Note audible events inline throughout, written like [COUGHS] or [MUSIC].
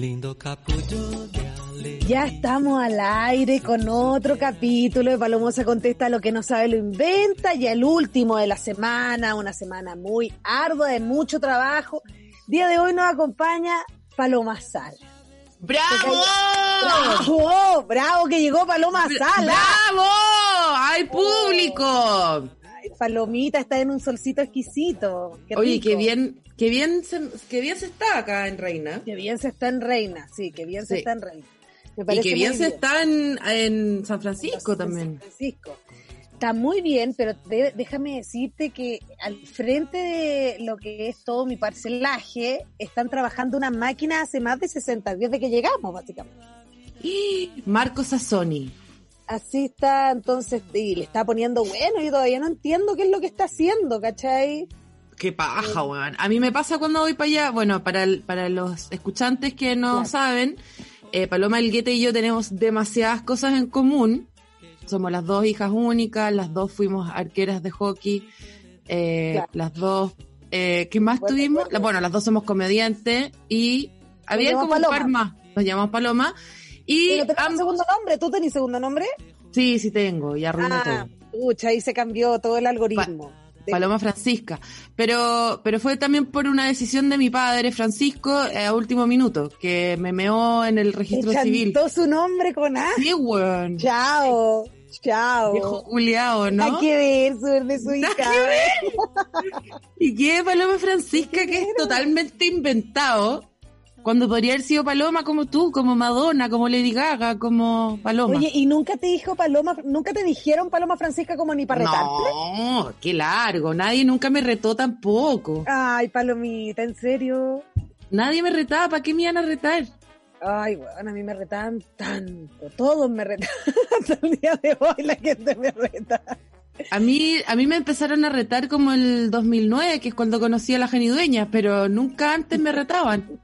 Lindo capullo de alegría. Ya estamos al aire con otro capítulo de Palomosa contesta lo que no sabe lo inventa y el último de la semana, una semana muy ardua de mucho trabajo. Día de hoy nos acompaña Paloma Sal. ¡Bravo! ¡Bravo! ¡Bravo que llegó Paloma Sala! ¡Bravo! ¡Hay público! Palomita está en un solcito exquisito. Qué Oye, rico. qué bien, qué bien, se, qué bien se está acá en Reina. Qué bien se está en Reina, sí, qué bien se está en Reina. Me Y qué bien se está en, en San Francisco en también. San Francisco. Está muy bien, pero déjame decirte que al frente de lo que es todo mi parcelaje, están trabajando una máquina hace más de 60 días de que llegamos, básicamente. ¡Y! [GASPS] Marco Sassoni. Así está, entonces, y le está poniendo bueno, yo todavía no entiendo qué es lo que está haciendo, ¿cachai? Qué paja, weón. A mí me pasa cuando voy para allá, bueno, para, el- para los escuchantes que no Claro. saben, eh, Paloma Elguete y yo tenemos demasiadas cosas en común. Somos las dos hijas únicas, las dos fuimos arqueras de hockey, eh, Claro. las dos, eh, ¿qué más Bueno, tuvimos? bueno. La- Bueno, las dos somos comediantes y había como un par Paloma. más. Nos llamamos Paloma. Y ¿Pero tenés ambos- segundo nombre? ¿Tú tenés segundo nombre? sí, sí tengo, y arruiné Ah, todo. pucha, ahí se cambió todo el algoritmo. Paloma Francisca. Pero, pero fue también por una decisión de mi padre, Francisco, eh, a último minuto, que me meó en el registro civil. encantó su nombre con A. Sí, weón. Chao, chao. Viejo culiao, ¿no? Hay que ver su de su hija. [LAUGHS] Y que Paloma Francisca, que es totalmente inventado, cuando podría haber sido Paloma como tú, como Madonna, como Lady Gaga, como Paloma. Oye, ¿y nunca te dijo Paloma, nunca te dijeron Paloma Francisca como ni para retarte? no, qué largo. Nadie nunca me retó tampoco. Ay, Palomita, ¿en serio? Nadie me retaba. ¿Para qué me iban a retar? Ay, bueno, a mí me retaban tanto, todos me retaban. [LAUGHS] Hasta el día de hoy la gente me reta. A mí, a mí me empezaron a retar como el 2009, que es cuando conocí a la Janidueña, pero nunca antes me retaban.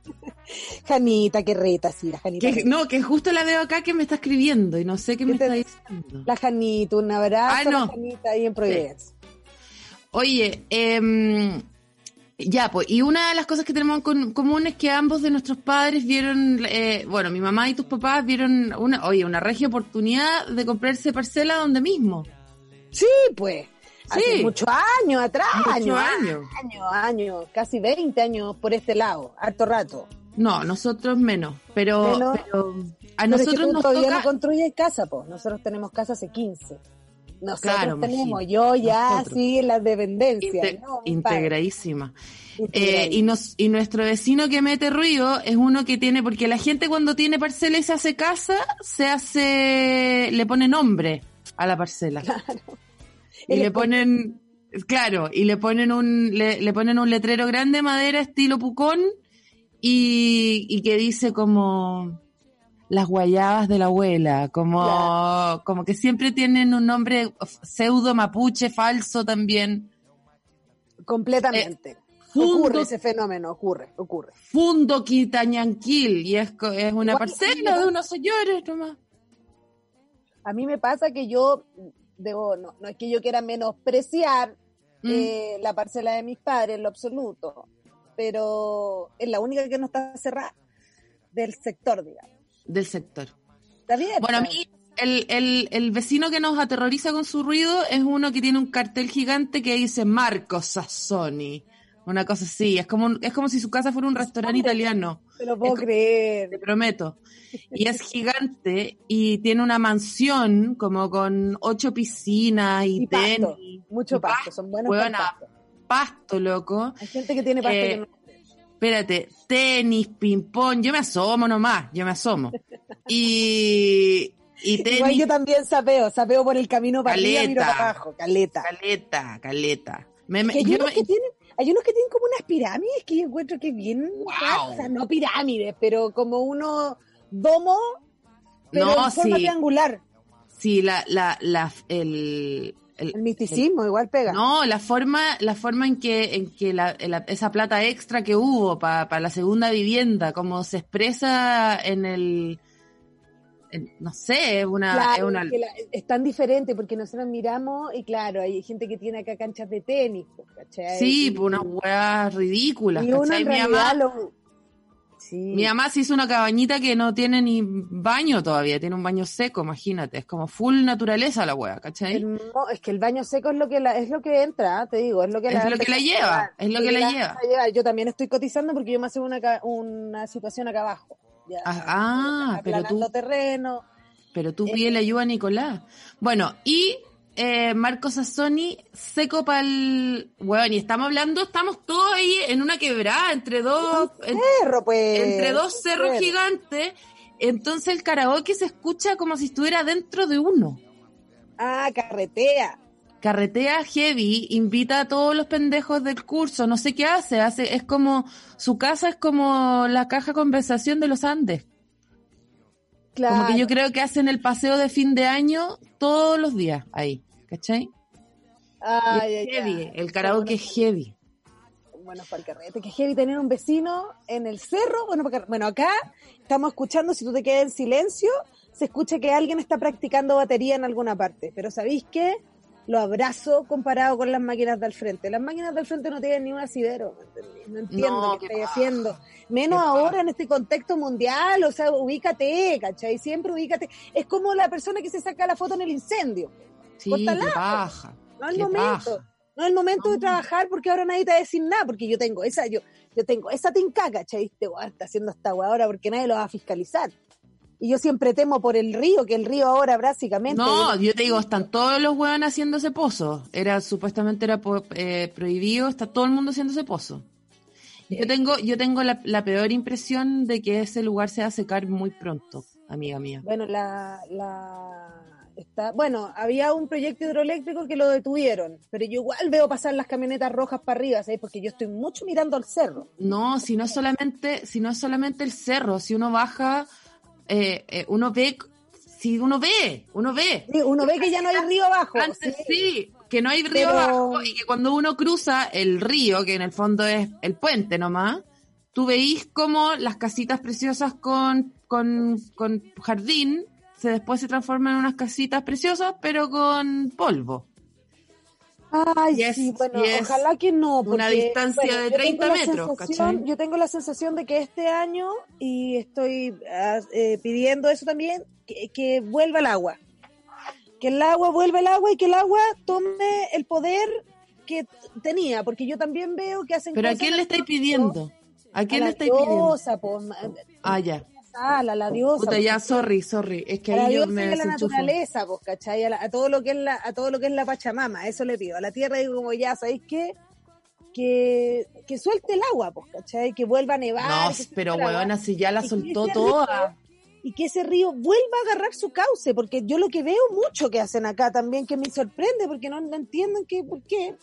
Janita, que reta, sí, la Janita. Que, no, que justo la veo acá que me está escribiendo y no sé qué me ¿Qué te- está diciendo. La Janita, un abrazo Ah, a la no. Janita ahí en Providencia. Oye, em, ya, pues, y una de las cosas que tenemos en con- común es que ambos de nuestros padres vieron, eh, bueno, mi mamá y tus papás vieron una, oye, una regia oportunidad de comprarse parcela donde mismo. Sí, pues. Hace Sí. muchos años atrás, Muchos años, años. años, años, casi 20 años por este lado, harto rato. No, nosotros menos, pero, Menos. pero a Pero es que nosotros tú nos todavía toca... no construyes casa, pues. Nosotros tenemos casa hace 15. Nosotros Claro, tenemos, yo ya Nosotros. sí en la dependencia. Inte- ¿no? integradísima. Eh, y, nos, y nuestro vecino que mete ruido es uno que tiene, porque la gente cuando tiene parcela y se hace casa, se hace, le pone nombre a la parcela. Y Él le ponen, claro, y le ponen un, le, le ponen un letrero grande de madera estilo pucón y, y que dice como las guayabas de la abuela, como, Claro. como que siempre tienen un nombre pseudo mapuche falso también. Completamente. Fundo- ocurre ese fenómeno, ocurre, ocurre. Fundo Quitañanquil, y es, es una Igual, parcela de unos señores nomás. A mí me pasa que yo, debo, no, no es que yo quiera menospreciar Mm. eh, la parcela de mis padres en lo absoluto, pero es la única que no está cerrada del sector, digamos. del sector. Está bien. Bueno, a mí el, el, el vecino que nos aterroriza con su ruido es uno que tiene un cartel gigante que dice Marco Sassoni. Una cosa así, es como, es como si su casa fuera un restaurante italiano, te lo puedo es creer. te prometo. Y es gigante y tiene una mansión como con ocho piscinas y, Y pasto, tenis. mucho y pasto, son buenos huevona, pasto. loco. Hay gente que tiene pasto Eh, que no. Espérate, tenis, ping-pong, yo me asomo nomás, yo me asomo. Y, y [LAUGHS] tenis, Igual yo también sapeo, sapeo por el camino para arriba, miro Caleta. para abajo, caleta. caleta, caleta. Me- me- Que hay, yo unos me- que tienen, hay unos que tienen como unas pirámides que yo encuentro que bien, Wow. o sea, no pirámides, pero como unos domos, pero No, en forma sí. triangular. Sí, la, la, la, el, el- El misticismo igual pega. No, la forma, la forma en que, en que la, la- esa plata extra que hubo para la segunda vivienda, como se expresa en el, en- no sé, es una, Claro, es una, la- es tan diferente porque nosotros miramos y claro, hay gente que tiene acá canchas de tenis, ¿cachai? sí, Y- pues unas weas ridículas, y uno en Mi realidad mamá, lo- Sí. mi mamá se hizo una cabañita que no tiene ni baño todavía, tiene un baño seco, imagínate, es como full naturaleza la wea, ¿cachai? Es que el baño seco es lo que la, es lo que entra, ¿ah? te digo, es lo que Es la lo que la lleva, llevar, es lo que la lleva. Yo también estoy cotizando porque yo me hago una, una situación acá abajo. Ya, Ah, ah, pero tú- terreno. Pero tú Eh, pídele ayuda a Nicolás. Bueno, y eh, Marco Sassoni, seco para el... Bueno, y estamos hablando, estamos todos ahí en una quebrada, entre dos, en- Perro, pues. entre dos cerros gigantes. Entonces el karaoke se escucha como si estuviera dentro de uno. Ah, carretea. Carretea heavy, invita a todos los pendejos del curso, no sé qué hace, hace, es como, su casa es como la caja conversación de los Andes. Claro. Como que yo creo que hacen el paseo de fin de año todos los días ahí, ¿cachai? Ay, es heavy, el karaoke es heavy. Bueno, para el carrete. Que heavy tener un vecino en el cerro. Bueno, para- bueno, acá estamos escuchando, si tú te quedas en silencio, se escucha que alguien está practicando batería en alguna parte. Pero ¿sabéis qué? Lo abrazo comparado con las máquinas del frente. Las máquinas del frente no tienen ni un asidero. No entiendo No, qué qué estáis haciendo. Menos Qué ahora en este contexto mundial. O sea, ubícate, ¿cachai? Siempre ubícate. Es como la persona que se saca la foto en el incendio. Sí, Córtala, qué paja. No es el momento. paja. No es el momento de trabajar porque ahora nadie te va a decir nada, porque yo tengo esa, yo, yo tengo esa tinca, ¿cachai? Este está haciendo esta weá ahora porque nadie lo va a fiscalizar. Y yo siempre temo por el río, que el río ahora básicamente. No, yo te digo, están todos los hueones haciendo ese pozo. Era, supuestamente era eh, prohibido, está todo el mundo haciendo ese pozo. Yo tengo, yo tengo la, la peor impresión de que ese lugar se va a secar muy pronto, amiga mía. Bueno, la, la está, bueno, había un proyecto hidroeléctrico que lo detuvieron, pero yo igual veo pasar las camionetas rojas para arriba, ¿sabes? Porque yo estoy mucho mirando al cerro. No, si no es solamente, si no es solamente el cerro, si uno baja, eh, eh, uno ve, si uno ve, uno ve. Sí, Uno ve que ya no hay río abajo. Antes sí. sí, que no hay río Pero- abajo y que cuando uno cruza el río, que en el fondo es el puente nomás, tú veís como las casitas preciosas con, con, con jardín se después se transforman en unas casitas preciosas, pero con polvo. Ay, sí, bueno, ojalá que no. una porque, distancia de yo tengo 30 la metros, ¿cachai? Yo tengo la sensación de que este año, y estoy ah, eh, pidiendo eso también, que, que vuelva el agua. Que el agua vuelva el agua y que el agua tome el poder que tenía, porque yo también veo que hacen Pero ¿a quién le estáis pidiendo? ¿A quién a le estáis pidiendo? po, Ah, ya. A la, la diosa. Puta, po, ya, sorry, sorry. Es que a la ahí yo diosa me y a la naturaleza, pues, ¿cachai? A, la- a todo lo que es la, a todo lo que es la Pachamama, eso le pido. A la tierra digo como ya, ¿sabéis qué? Que, que suelte el agua, pues, ¿cachai? Que vuelva a nevar. No, pero huevona, si ya la Y soltó toda. río- Y que ese río vuelva a agarrar su cauce, porque yo lo que veo mucho que hacen acá también, que me sorprende, porque no, no entienden que, por qué,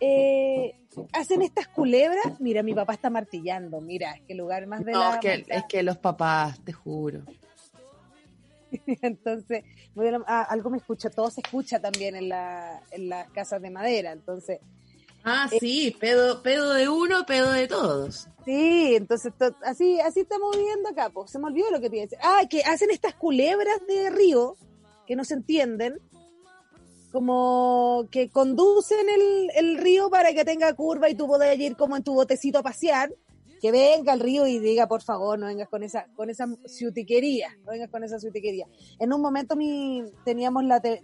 eh, hacen estas culebras. Mira, mi papá está martillando, mira, es que lugar más de No, la... es que, es que los papás, te juro. [LAUGHS] Entonces, ah, algo me escucha, todo se escucha también en, la, en las casas de madera. Entonces, Ah, Eh, sí, pedo, pedo de uno, pedo de todos. sí, entonces to- así, así estamos viviendo acá. Pues. Se me olvidó lo que te iba a decir. Ah, que hacen estas culebras de río que no se entienden, como que conducen el, el río para que tenga curva y tú puedas ir como en tu botecito a pasear. Que venga el río y diga, por favor, no vengas con esa, con esa ciutiquería, no vengas con esa ciutiquería. En un momento mi, teníamos la, te-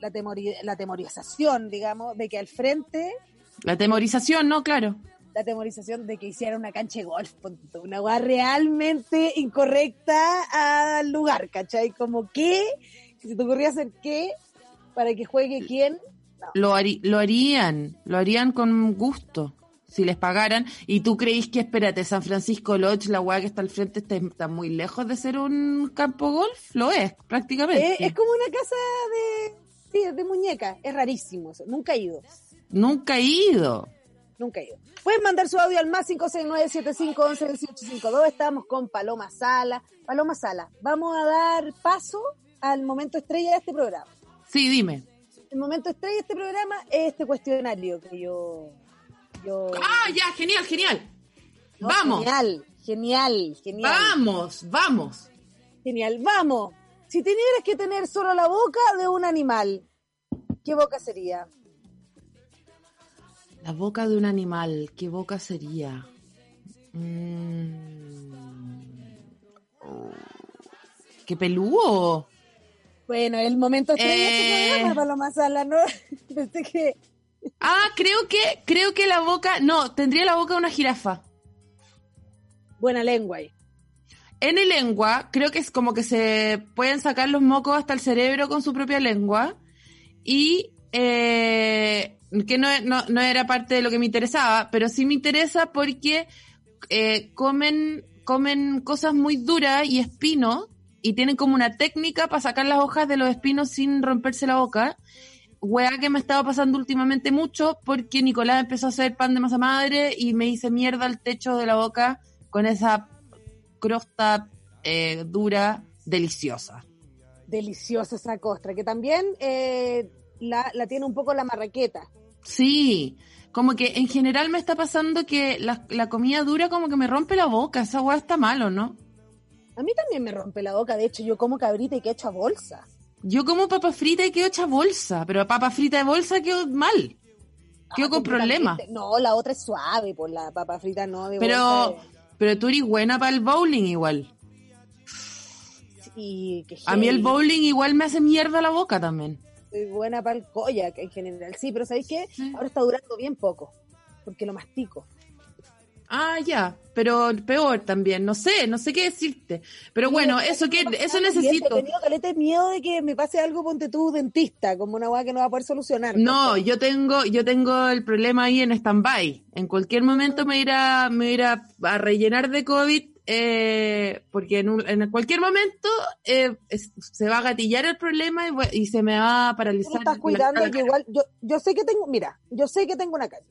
la, temori- la temorización, digamos, de que al frente La temorización, ¿no? Claro. la temorización de que hiciera una cancha de golf, una weá realmente incorrecta al lugar, ¿cachai? Como que, se te ocurría hacer qué para que juegue quién. Lo, harí- lo harían, lo harían con gusto, si les pagaran. Y tú creís que, espérate, San Francisco Lodge, la weá que está al frente, está, está muy lejos de ser un campo golf? Lo es, prácticamente. Eh, es como una casa de, sí, de muñecas, es rarísimo, eso, nunca he ido. Nunca he ido. Nunca he ido. Pueden mandar su audio al más 569-7511-1852. Estamos con Paloma Sala. Paloma Sala, vamos a dar paso al momento estrella de este programa. Sí, dime. El momento estrella de este programa es este cuestionario que yo... yo Ah, ya, genial, genial. no, vamos, Genial, genial, genial. vamos, vamos. Genial, vamos. Si tuvieras que tener solo la boca de un animal, ¿qué boca sería? La boca de un animal, ¿qué boca sería? Mm. Oh. ¿Qué peludo? Bueno, el momento de Eh. [LAUGHS] este programa, Paloma Sala, ¿no? Pensé que... Ah, creo que, creo que la boca, no, tendría la boca de una jirafa. Buena lengua ahí. En el lengua, creo que es como que se pueden sacar los mocos hasta el cerebro con su propia lengua. Y eh, que no, no, no era parte de lo que me interesaba, pero sí me interesa porque eh, comen, comen cosas muy duras y espinos y tienen como una técnica para sacar las hojas de los espinos sin romperse la boca. Weá que me estaba pasando últimamente mucho porque Nicolás empezó a hacer pan de masa madre y me hice mierda el techo de la boca con esa crosta eh, dura, deliciosa. Deliciosa esa costra, que también eh, la, la tiene un poco la marraqueta. Sí, como que en general me está pasando que la, la comida dura como que me rompe la boca, esa weá está malo, ¿no? A mí también me rompe la boca, de hecho yo como cabrita y que hecha bolsa. Yo como papa frita y quedo hecha bolsa, pero papa frita de bolsa quedo mal. Quedo Ah, con problemas. completamente. No, la otra es suave, por la papa frita no. De Pero, bolsa pero tú eres buena para el bowling igual. que A mí el bowling igual me hace mierda la boca también. Soy buena para el koyak en general. Sí, pero ¿sabéis qué? Sí. Ahora está durando bien poco, porque lo mastico. Ah, ya, pero peor también, no sé, no sé qué decirte. Pero bueno, eso que eso He necesito. tenido caleta de miedo de que me pase algo, ponte tú, dentista, como una weá que no va a poder solucionar. No, yo tengo, yo tengo el problema ahí en stand-by. En cualquier momento me irá, me irá a rellenar de COVID, eh, porque en, un- en cualquier momento eh, es- se va a gatillar el problema y, se me va a paralizar. estás cuidando, cara. igual, yo, yo sé que tengo, mira, yo sé que tengo una carie.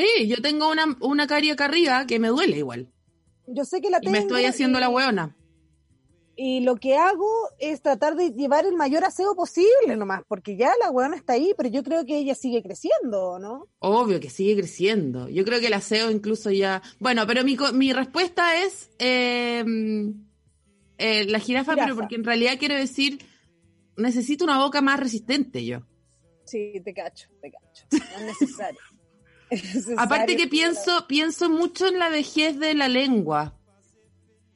Sí, yo tengo una, una carie acá arriba que me duele igual. Yo sé que la Y tengo. me estoy haciendo y- la hueona. Y lo que hago es tratar de llevar el mayor aseo posible nomás, porque ya la weona está ahí, pero yo creo que ella sigue creciendo, ¿no? Obvio que sigue creciendo. Yo creo que el aseo incluso ya... Bueno, pero mi, mi respuesta es eh, eh, la jirafa, Jirafa. pero porque en realidad quiero decir, necesito una boca más resistente yo. Sí, te cacho, te cacho. No es necesario. Aparte que pienso, pienso mucho en la vejez de la lengua.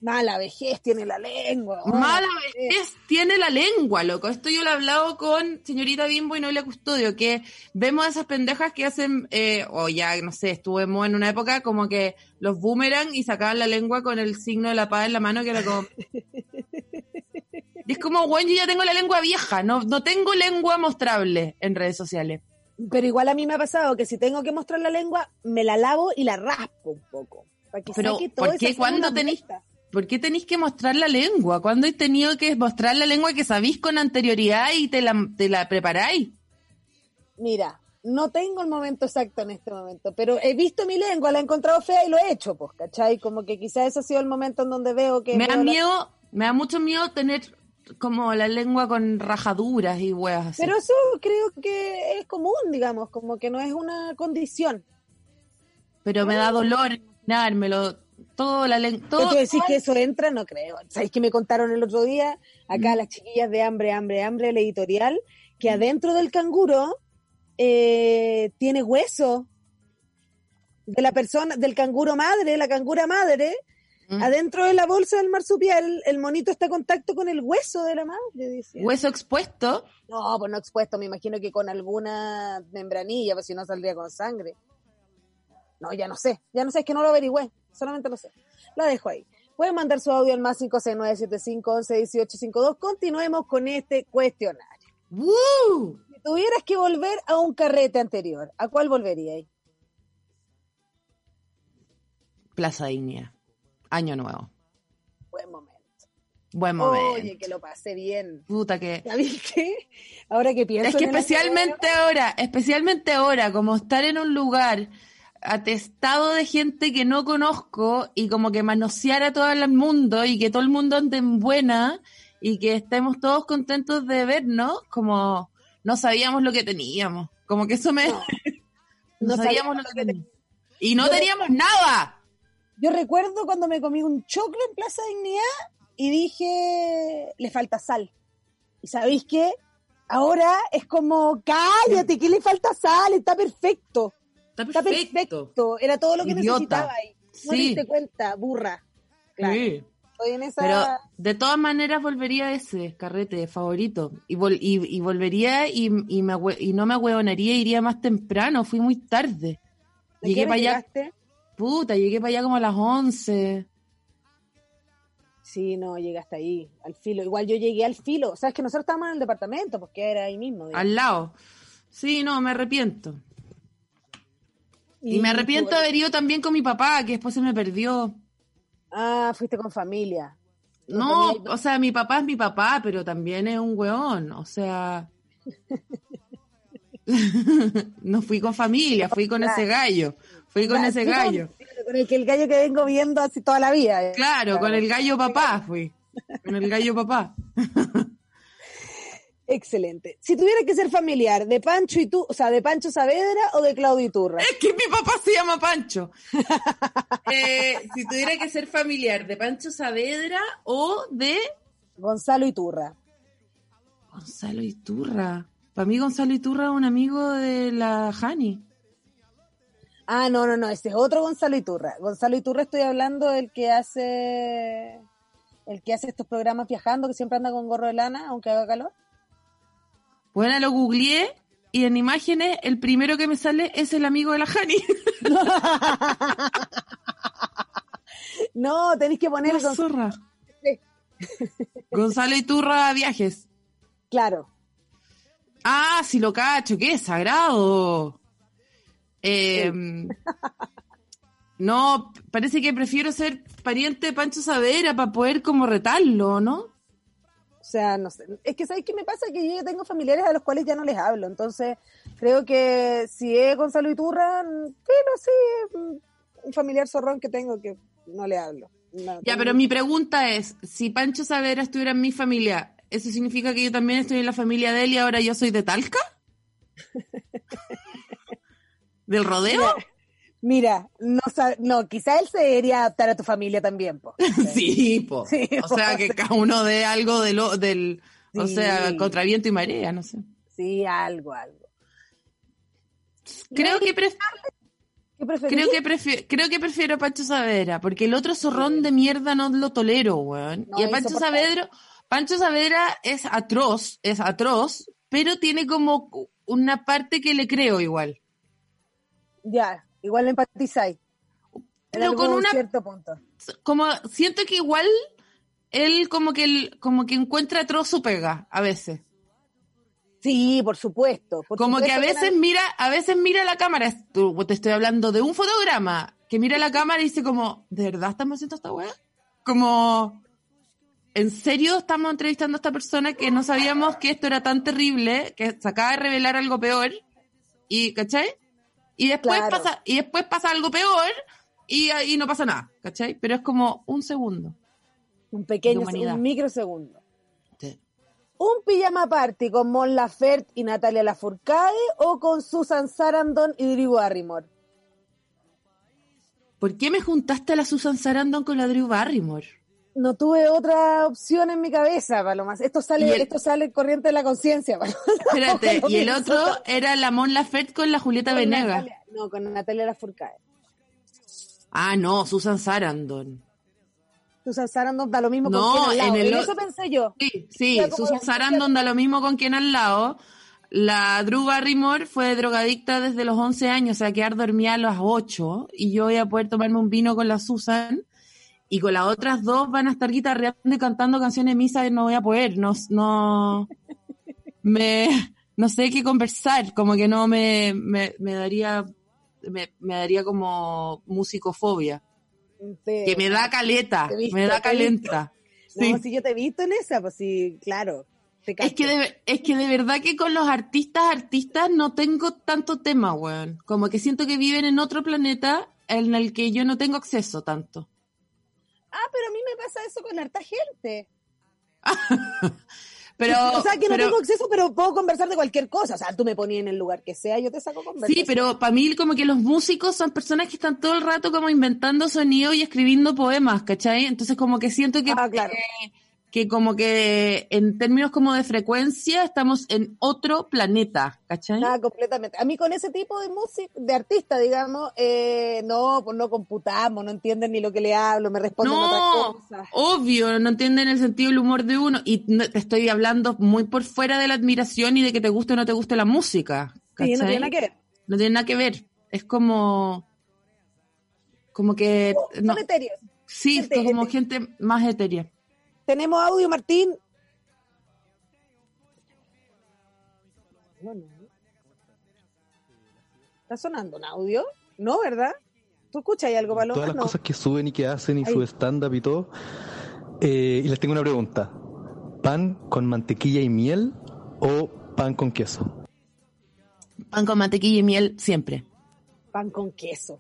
Mala vejez tiene la lengua. Mala vejez. vejez tiene la lengua, loco. Esto yo lo he hablado con señorita Bimbo y Noelia Custodio, que vemos a esas pendejas que hacen, eh, o ya, no sé, estuvimos en una época como que los boomerang y sacaban la lengua con el signo de la paz en la mano, que era como... [LAUGHS] Y es como, bueno, yo ya tengo la lengua vieja, no, no tengo lengua mostrable en redes sociales. Pero igual a mí me ha pasado que si tengo que mostrar la lengua, me la lavo y la raspo un poco. Para que Pero, saque toda ¿por qué? ¿Cuándo zona tenís- muerta. ¿Por qué tenéis que mostrar la lengua? ¿Cuándo he tenido que mostrar la lengua que sabéis con anterioridad y te la, te la preparáis? Mira, no tengo el momento exacto en este momento, pero he visto mi lengua, la he encontrado fea y lo he hecho, pues, ¿cachai? Como que quizás ese ha sido el momento en donde veo que... Me da la- miedo, me da mucho miedo tener como la lengua con rajaduras y huevas así. Pero eso creo que es común, digamos, como que no es una condición. Pero me da dolor imaginármelo. Todo la lengua. ¿Pero Todo, tú decís que eso entra? No creo. ¿Sabéis que me contaron el otro día? Acá Mm. las chiquillas de Hambre, Hambre, Hambre, el editorial, que adentro del canguro eh, tiene hueso de la persona, del canguro madre, la cangura madre, Mm. adentro de la bolsa del marsupial, el monito está en contacto con el hueso de la madre, dice. hueso expuesto. No, pues no expuesto, me imagino que con alguna membranilla, pues si no saldría con sangre. No, ya no sé, ya no sé, es que no lo averigüé, solamente lo sé. La dejo ahí. Pueden mandar su audio al más 569-7511-1852. Continuemos con este cuestionario. ¡Woo! Si tuvieras que volver a un carrete anterior, ¿a cuál volveríais? Plaza Dignidad. Año nuevo. Buen momento. Buen momento. Oye, que lo pasé bien. Puta que... [LAUGHS] ¿Sabes qué? Ahora que pienso Es que el especialmente ahora, especialmente ahora, como estar en un lugar atestado de gente que no conozco y como que manosear a todo el mundo y que todo el mundo ande en buena y que estemos todos contentos de vernos, como no sabíamos lo que teníamos. Como que eso me... No. [LAUGHS] Sabíamos sabíamos lo que teníamos. Y no Yo- teníamos nada. Yo recuerdo cuando me comí un choclo en Plaza Dignidad y dije, le falta sal. ¿Y sabéis qué? Ahora es como, cállate, que le falta sal, está perfecto. Está Está perfecto. perfecto. Era todo lo que Idiota. necesitaba ahí. No te Sí. diste cuenta, burra. Claro. Sí. Estoy en esa... Pero de todas maneras volvería a ese carrete favorito. Y, vol- y, y volvería y, y, me y no me ahueonaría, iría más temprano. Fui muy tarde. ¿De Llegué para allá? Puta, llegué para allá como a las 11. Sí, no, llegaste ahí, al filo. Igual yo llegué al filo. O sea, es que nosotros estábamos en el departamento, porque era ahí mismo. digamos. Al lado. Sí, no, me arrepiento. Y, me arrepiento de haber ido también con mi papá, que después se me perdió. Ah, fuiste con familia. No, o sea, mi papá es mi papá, pero también es un weón. O sea. [LAUGHS] [LAUGHS] no fui con familia, fui con ese gallo. Fui con ese gallo. Con el que el gallo que vengo viendo así toda la vida. Claro, con el gallo papá fui. Con el gallo papá. [LAUGHS] Excelente. Si tuviera que ser familiar de Pancho y tú, o sea, de Pancho Saavedra o de Claudio Iturra. Es que mi papá se llama Pancho. [LAUGHS] Eh, si tuviera que ser familiar de Pancho Saavedra o de Gonzalo Iturra. Gonzalo Iturra. Para mí Gonzalo Iturra es un amigo de la Hani. Ah, no, no, no, ese es otro Gonzalo Iturra. Gonzalo Iturra estoy hablando del que hace el que hace estos programas viajando, que siempre anda con gorro de lana, aunque haga calor. Bueno, lo googleé y en imágenes el primero que me sale es el amigo de la Hani. [LAUGHS] No, tenéis que poner zorra. Sí. [LAUGHS] Gonzalo Iturra Viajes. claro. Ah, sí lo cacho, qué sagrado. Eh, [LAUGHS] no, parece que prefiero ser pariente de Pancho Savera para poder como retarlo, ¿no? O sea, no sé. Es que, ¿sabéis qué me pasa? Que yo tengo familiares a los cuales ya no les hablo. Entonces, creo que si es Gonzalo Iturra, mm, pero sí, mm, un familiar zorrón que tengo que no le hablo. No, Ya, tengo- pero mi pregunta es, si Pancho Savera estuviera en mi familia, ¿eso significa que yo también estoy en la familia de él y ahora yo soy de Talca? [LAUGHS] ¿Del rodeo? Mira, no, no, quizá él se debería adaptar a tu familia también, po. [LAUGHS] Sí, po. Sí, [LAUGHS] o sea, que cada uno dé algo de lo, del, o sea, contra viento y marea, no sé. Sí, algo, algo. Creo que. Creo que, prefiero, creo que prefiero a Pancho Saavedra, porque el otro zorrón de mierda no lo tolero, weón. No, y a Pancho. Saavedra, Pancho Saavedra es atroz, es atroz, pero tiene como una parte que le creo igual. Ya, igual empatizáis. Pero algún con una, cierto punto. como, siento que igual él como que, como que encuentra atroz su pega, a veces. Sí, por supuesto. por Como que a veces mira, a veces mira la cámara, tú- te estoy hablando de un fotograma, que mira la cámara y dice como, ¿de verdad estamos haciendo esta weá? Como, ¿en serio estamos entrevistando a esta persona que no sabíamos que esto era tan terrible, que se acaba de revelar algo peor? Y, ¿cachai? Y después Claro. pasa, y después pasa algo peor y ahí no pasa nada, ¿cachai? Pero es como un segundo. Un pequeño, un microsegundo. Sí. ¿Un pijama party con Mon Laferte y Natalia Lafourcade o con Susan Sarandon y Drew Barrymore? ¿Por qué me juntaste a la Susan Sarandon con la Drew Barrymore? No tuve otra opción en mi cabeza, Palomas. Esto sale, el- esto sale corriente de la conciencia, [LAUGHS] Paloma. Espérate, y el otro era la Mon Laferte con la Julieta Con. Natalia- no, con Natalia Lafourcade. Ah, no, Susan Sarandon. Susan Sarandon da lo mismo No, con quien al lado. en el En eso pensé yo. Sí, sí, Susan Sarandon da lo mismo con quien al lado. La Drew Barrymore fue drogadicta desde los 11 años, o sea, quedar dormida a las 8 y yo voy a poder tomarme un vino con la Susan y con las otras dos van a estar guitarreando y cantando canciones de misa y no voy a poder, no, no, me, no sé qué conversar, como que no me, me, me daría, me, me daría como musicofobia, que me da caleta, visto, me da calenta. No, Sí. si yo te he visto en esa, pues sí, claro. Es que, de, es que de verdad que con los artistas, artistas no tengo tanto tema, weón. Como que siento que viven en otro planeta en el que yo no tengo acceso tanto. Ah, pero a mí me pasa eso con harta gente. [LAUGHS] Pero, o sea, que no pero- tengo acceso, pero puedo conversar de cualquier cosa. O sea, tú me ponías en el lugar que sea, yo te saco conversación. Sí, pero para mí como que los músicos son personas que están todo el rato como inventando sonidos y escribiendo poemas, ¿cachai? Entonces como que siento que, Ah, claro. eh, que como que en términos como de frecuencia estamos en otro planeta, ¿cachai? Nada, completamente. A mí con ese tipo de música, de artista, digamos, eh, no, pues no computamos, no entienden ni lo que le hablo, me responden No, otras cosas. obvio, no entienden el sentido del humor de uno y no- te estoy hablando muy por fuera de la admiración y de que te guste o no te guste la música. Sí, no ¿cachai? tiene nada que ver. No tiene nada que ver. Es como, como que, no, Son etéreos. sí, gente- como gente más etérea. Tenemos audio, Martín. No, no. ¿Está sonando un audio? No, ¿verdad? ¿Tú escuchas ahí algo, Paloma? Todas las No. cosas que suben y que hacen y Ahí. su stand-up y todo. Eh, y les tengo una pregunta. ¿Pan con mantequilla y miel o pan con queso? Pan con mantequilla y miel siempre. Pan con queso.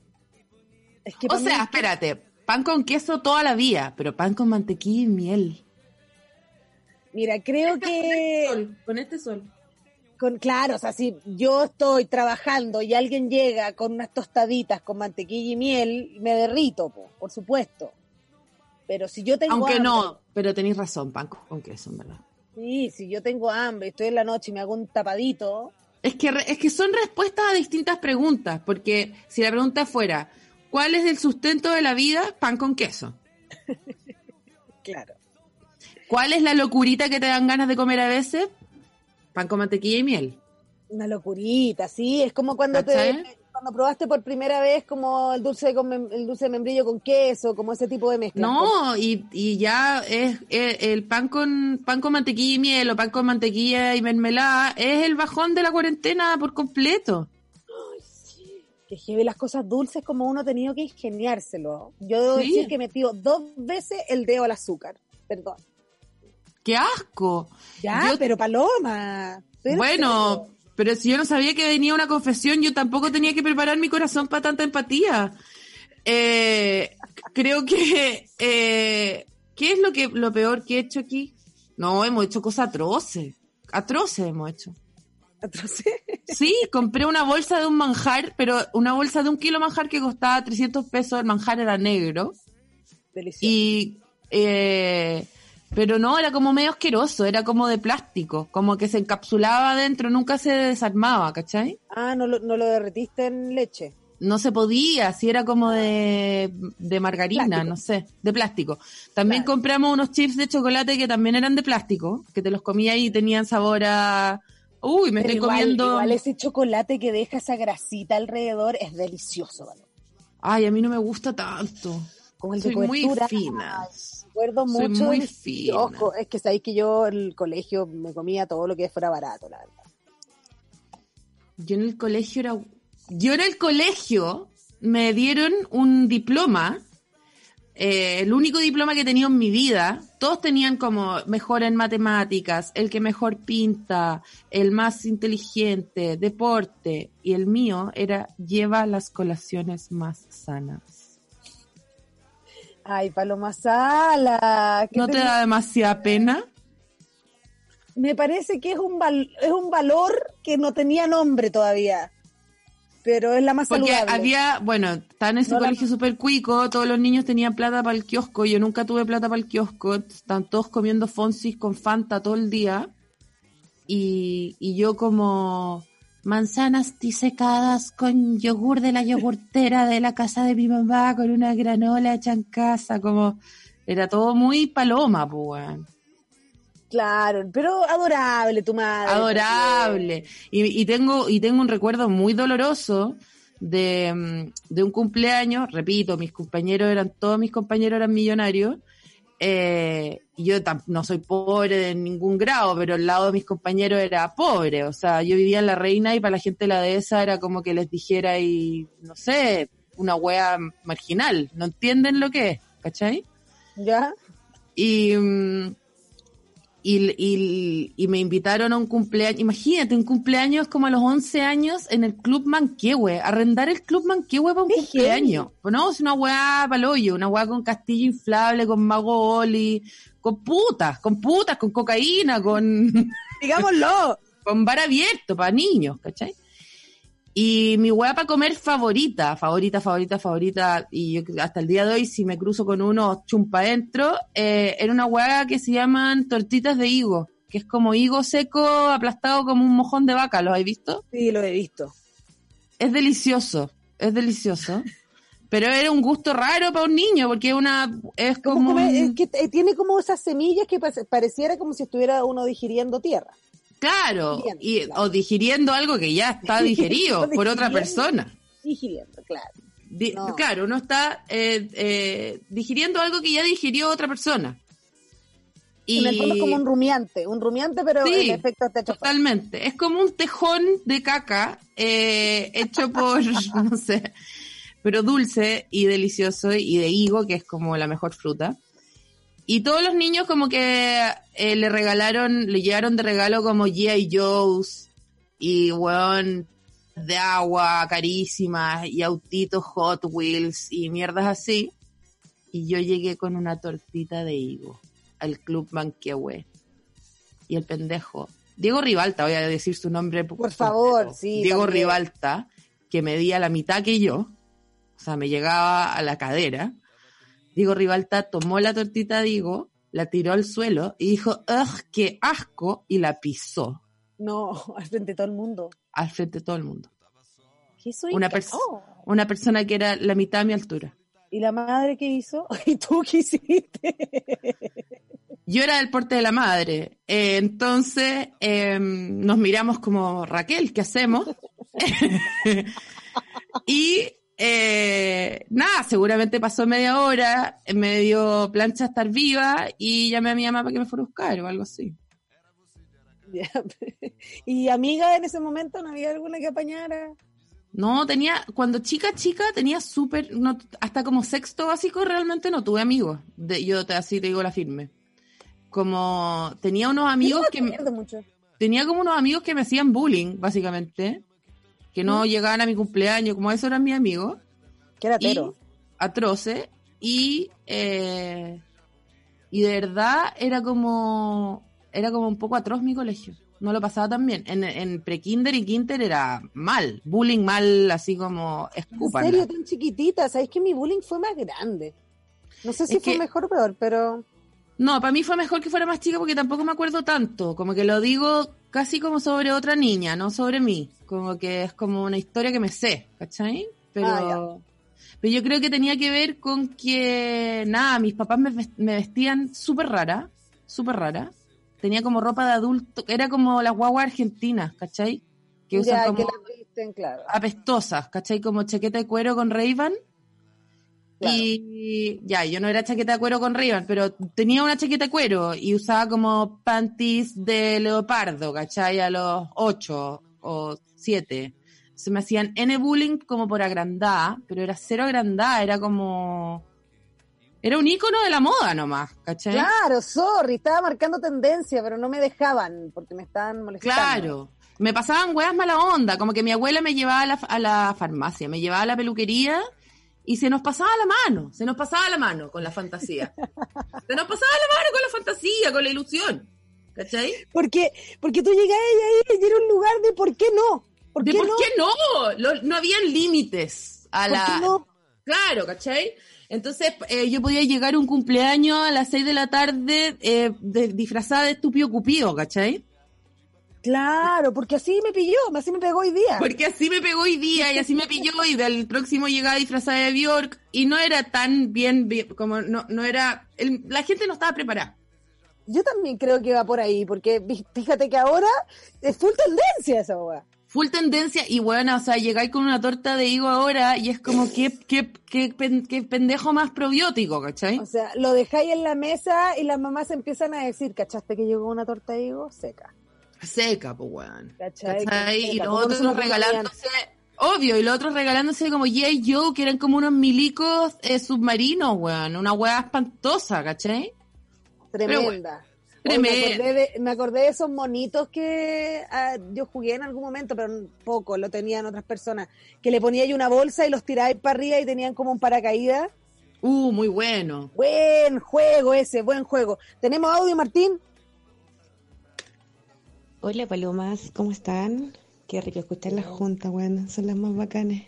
Es que O sea, espérate, pan con queso toda la vida, pero pan con mantequilla y miel. Mira, creo que... con este sol. Con, claro, o sea, si yo estoy trabajando y alguien llega con unas tostaditas con mantequilla y miel, me derrito, po, por supuesto. Pero si yo tengo Aunque hambre, no, pero tenéis razón, pan con queso, en verdad. sí, si yo tengo hambre, estoy en la noche y me hago un tapadito, Es que, es que son respuestas a distintas preguntas, porque si la pregunta fuera, ¿cuál es el sustento de la vida? Pan con queso. [LAUGHS] claro. ¿Cuál es la locurita que te dan ganas de comer a veces? Pan con mantequilla y miel. Una locurita, sí, es como cuando te ¿Cachai? cuando probaste por primera vez como el dulce con mem- el dulce de membrillo con queso, como ese tipo de mezcla. No, y, y ya es, es el pan con pan con mantequilla y miel o pan con mantequilla y mermelada es el bajón de la cuarentena por completo. Que lleve las cosas dulces como uno ha tenido que ingeniárselo. Yo debo Sí. decir que metió dos veces el dedo al azúcar. Perdón. ¡Qué asco! Ya, Yo- pero Paloma. pero- Bueno, pero si yo no sabía que venía una confesión, yo tampoco tenía que preparar mi corazón para tanta empatía. Eh, creo que eh, ¿qué es lo que lo peor que he hecho aquí? No, hemos hecho cosas atroces. Atroces hemos hecho. Sí, compré una bolsa de un manjar, pero una bolsa de un kilo manjar que costaba 300 pesos, el manjar era negro. delicioso. Y, eh, pero no, era como medio asqueroso, era como de plástico, como que se encapsulaba adentro, nunca se desarmaba, ¿cachai? Ah, no lo, no lo derretiste en leche. No se podía, si era como de, de margarina, Plástico. no sé, de plástico. También Claro. compramos unos chips de chocolate que también eran de plástico, que te los comías y tenían sabor a... Uy, me estoy igual, comiendo... igual ese chocolate que deja esa grasita alrededor es delicioso, ¿vale? Ay, a mí no me gusta tanto. Como el Soy de muy fina. Ay, recuerdo Soy mucho. muy fina. Ojo, es que sabéis que yo en el colegio me comía todo lo que fuera barato, la verdad. Yo en el colegio era. Yo en el colegio me dieron un diploma, eh, el único diploma que he tenido en mi vida. Todos tenían como mejor en matemáticas, el que mejor pinta, el más inteligente, deporte. Y el mío era lleva las colaciones más sanas. Ay, Paloma Sala. ¿qué ¿No te te- da demasiada pena? Me parece que es un, val- es un valor que no tenía nombre todavía. Pero es la más Porque saludable. había, bueno, estaba en ese No la- colegio súper cuico, todos los niños tenían plata para el kiosco, yo nunca tuve plata para el kiosco, están todos comiendo Fonsis con Fanta todo el día, y, y yo como manzanas disecadas con yogur de la yogurtera de la casa de mi mamá, con una granola hecha en casa, como, era todo muy paloma, pues. Claro, pero adorable tu madre. adorable. Y, y tengo, y tengo un recuerdo muy doloroso de, mm, de un cumpleaños, repito, mis compañeros eran, todos mis compañeros eran millonarios, eh, yo no soy pobre de ningún grado, pero el lado de mis compañeros era pobre, o sea, yo vivía en La Reina y para la gente de la dehesa era como que les dijera y, no sé, una wea marginal, no entienden lo que es, ¿cachai? ¿Ya? Y, mm, y, y, y me invitaron a un cumpleaños. Imagínate, un cumpleaños como a los 11 años en el Club Manquehue. Arrendar el Club Manquehue para un ¡Qué cumpleaños. Pues no, es una weá paloyo, una weá con castillo inflable, con mago Oli, con putas, con putas, con cocaína, con, Digámoslo. [LAUGHS] con bar abierto para niños, ¿cachai? Y mi hueá para comer favorita, favorita, favorita, favorita, y yo hasta el día de hoy, si me cruzo con uno chumpa adentro, eh, era una hueá que se llaman tortitas de higo, que es como higo seco aplastado como un mojón de vaca, ¿lo habéis visto? Sí, lo he visto. Es delicioso, es delicioso. [LAUGHS] Pero era un gusto raro para un niño, porque es una, es Como es que eh, tiene como esas semillas que pare- pareciera como si estuviera uno digiriendo tierra. Claro, y, claro. o digiriendo algo que ya está digerido por otra persona. Digiriendo, claro. Di- No. Claro, uno está eh, eh, digiriendo algo que ya digirió otra persona. Y En el fondo es como un rumiante, un rumiante, pero Sí, el efecto está hecho totalmente. Es como un tejón de caca eh, hecho por, [LAUGHS] no sé, pero dulce y delicioso y de higo, que es como la mejor fruta. Y todos los niños como que eh, le regalaron, le llevaron de regalo como G.I. Joe's y weón de agua carísimas y autitos Hot Wheels y mierdas así. Y yo llegué con una tortita de higo al Club Manquehue. Y el pendejo, Diego Rivalta, voy a decir su nombre. Por favor, sí, Diego también. Rivalta, que medía la mitad que yo, o sea, me llegaba a la cadera. Diego Rivalta tomó la tortita de higo, la tiró al suelo y dijo, ¡ugh, qué asco! Y la pisó No, [LAUGHS] al frente de todo el mundo. al frente de todo el mundo. ¿Qué hizo Una, Ica? pers- Oh. una persona que era la mitad de mi altura. ¿Y la madre qué hizo? [LAUGHS] ¿Y tú qué hiciste? [LAUGHS] Yo era del porte de la madre. Eh, entonces eh, nos miramos como Raquel, ¿qué hacemos? y eh, nada, seguramente pasó media hora, me dio plancha estar viva y llamé a mi mamá para que me fuera a buscar o algo así. [LAUGHS] ¿Y amiga en ese momento no había alguna que apañara? No, tenía, cuando chica, chica, tenía súper, no, hasta como sexto básico realmente no tuve amigos. De, yo te, así te digo la firme. Como tenía unos amigos que... me- mucho. tenía como unos amigos que me hacían bullying, básicamente, que no llegaban a mi cumpleaños, como esos eran mis amigos, Que era y tero. atroces, y, eh, y de verdad era como, era como un poco atroz mi colegio. No lo pasaba tan bien. En, en pre-kinder y kinder era mal, bullying mal, así como En escúpanla. serio, tan chiquitita. ¿Sabes que mi bullying fue más grande? No sé si Es fue que- mejor o peor, pero No, para mí fue mejor que fuera más chica porque tampoco me acuerdo tanto. Como que lo digo casi como sobre otra niña, no sobre mí. Como que es como una historia que me sé, ¿cachai? Pero, Ah, pero yo creo que tenía que ver con que, nada, mis papás me, me vestían súper rara, súper rara. Tenía como ropa de adulto, era como las guaguas argentinas, ¿cachai? Que usan ya como que la visten, claro. apestosas, ¿cachai? Como chaqueta de cuero con Ray-Ban. Claro. Y ya, yo no era chaqueta de cuero con Ray-Ban, pero tenía una chaqueta de cuero y usaba como panties de leopardo, ¿cachai? A los 8 o 7. Se me hacían N bullying como por agrandada, pero era cero agrandada, era como... Era un ícono de la moda nomás, ¿cachai? Claro, sorry, estaba marcando tendencia, pero no me dejaban porque me estaban molestando. Claro. Me pasaban weas mala onda, como que mi abuela me llevaba a la, a la farmacia, me llevaba a la peluquería y se nos pasaba la mano, se nos pasaba la mano con la fantasía. [LAUGHS] se nos pasaba la mano con la fantasía, con la ilusión. ¿Cachai? Porque, porque tú llegabas ahí y era un lugar de ¿por qué no? ¿Por ¿De qué por no? qué no? Lo- no habían límites a ¿Por la... qué no? Claro, ¿cachai? Entonces eh, yo podía llegar un cumpleaños a las 6 de la tarde eh, de- disfrazada de estúpido cupido, ¿cachai? Claro, porque así me pilló, así me pegó hoy día. Porque así me pegó hoy día y así me pilló y del próximo llegaba disfrazada de Bjork y no era tan bien, como no, no era, el- la gente no estaba preparada. Yo también creo que va por ahí, porque fíjate que ahora es full tendencia esa weá. Full tendencia y bueno, o sea, llegáis con una torta de higo ahora y es como que, pen- que pendejo más probiótico, ¿cachai? O sea, lo dejáis en la mesa y las mamás empiezan a decir, ¿cachaste que llegó una torta de higo? Seca. Seca, pues weón. ¿Cachai? ¿Cachai? Y los ¿cómo no otros regalándose, obvio, y los otros regalándose como J. Joe, que eran como unos milicos eh, submarinos, weón, una weá espantosa, ¿cachai? Tremenda. Pero me, acordé de, me acordé de esos monitos que ah, yo jugué en algún momento, pero poco, lo tenían otras personas, que le ponía yo una bolsa y los tiraba para arriba y tenían como un paracaídas. Uh, muy bueno. Buen juego ese, buen juego. ¿Tenemos audio, Martín? Hola palomas, ¿cómo están? Qué rico escuchar las juntas, bueno, son las más bacanas.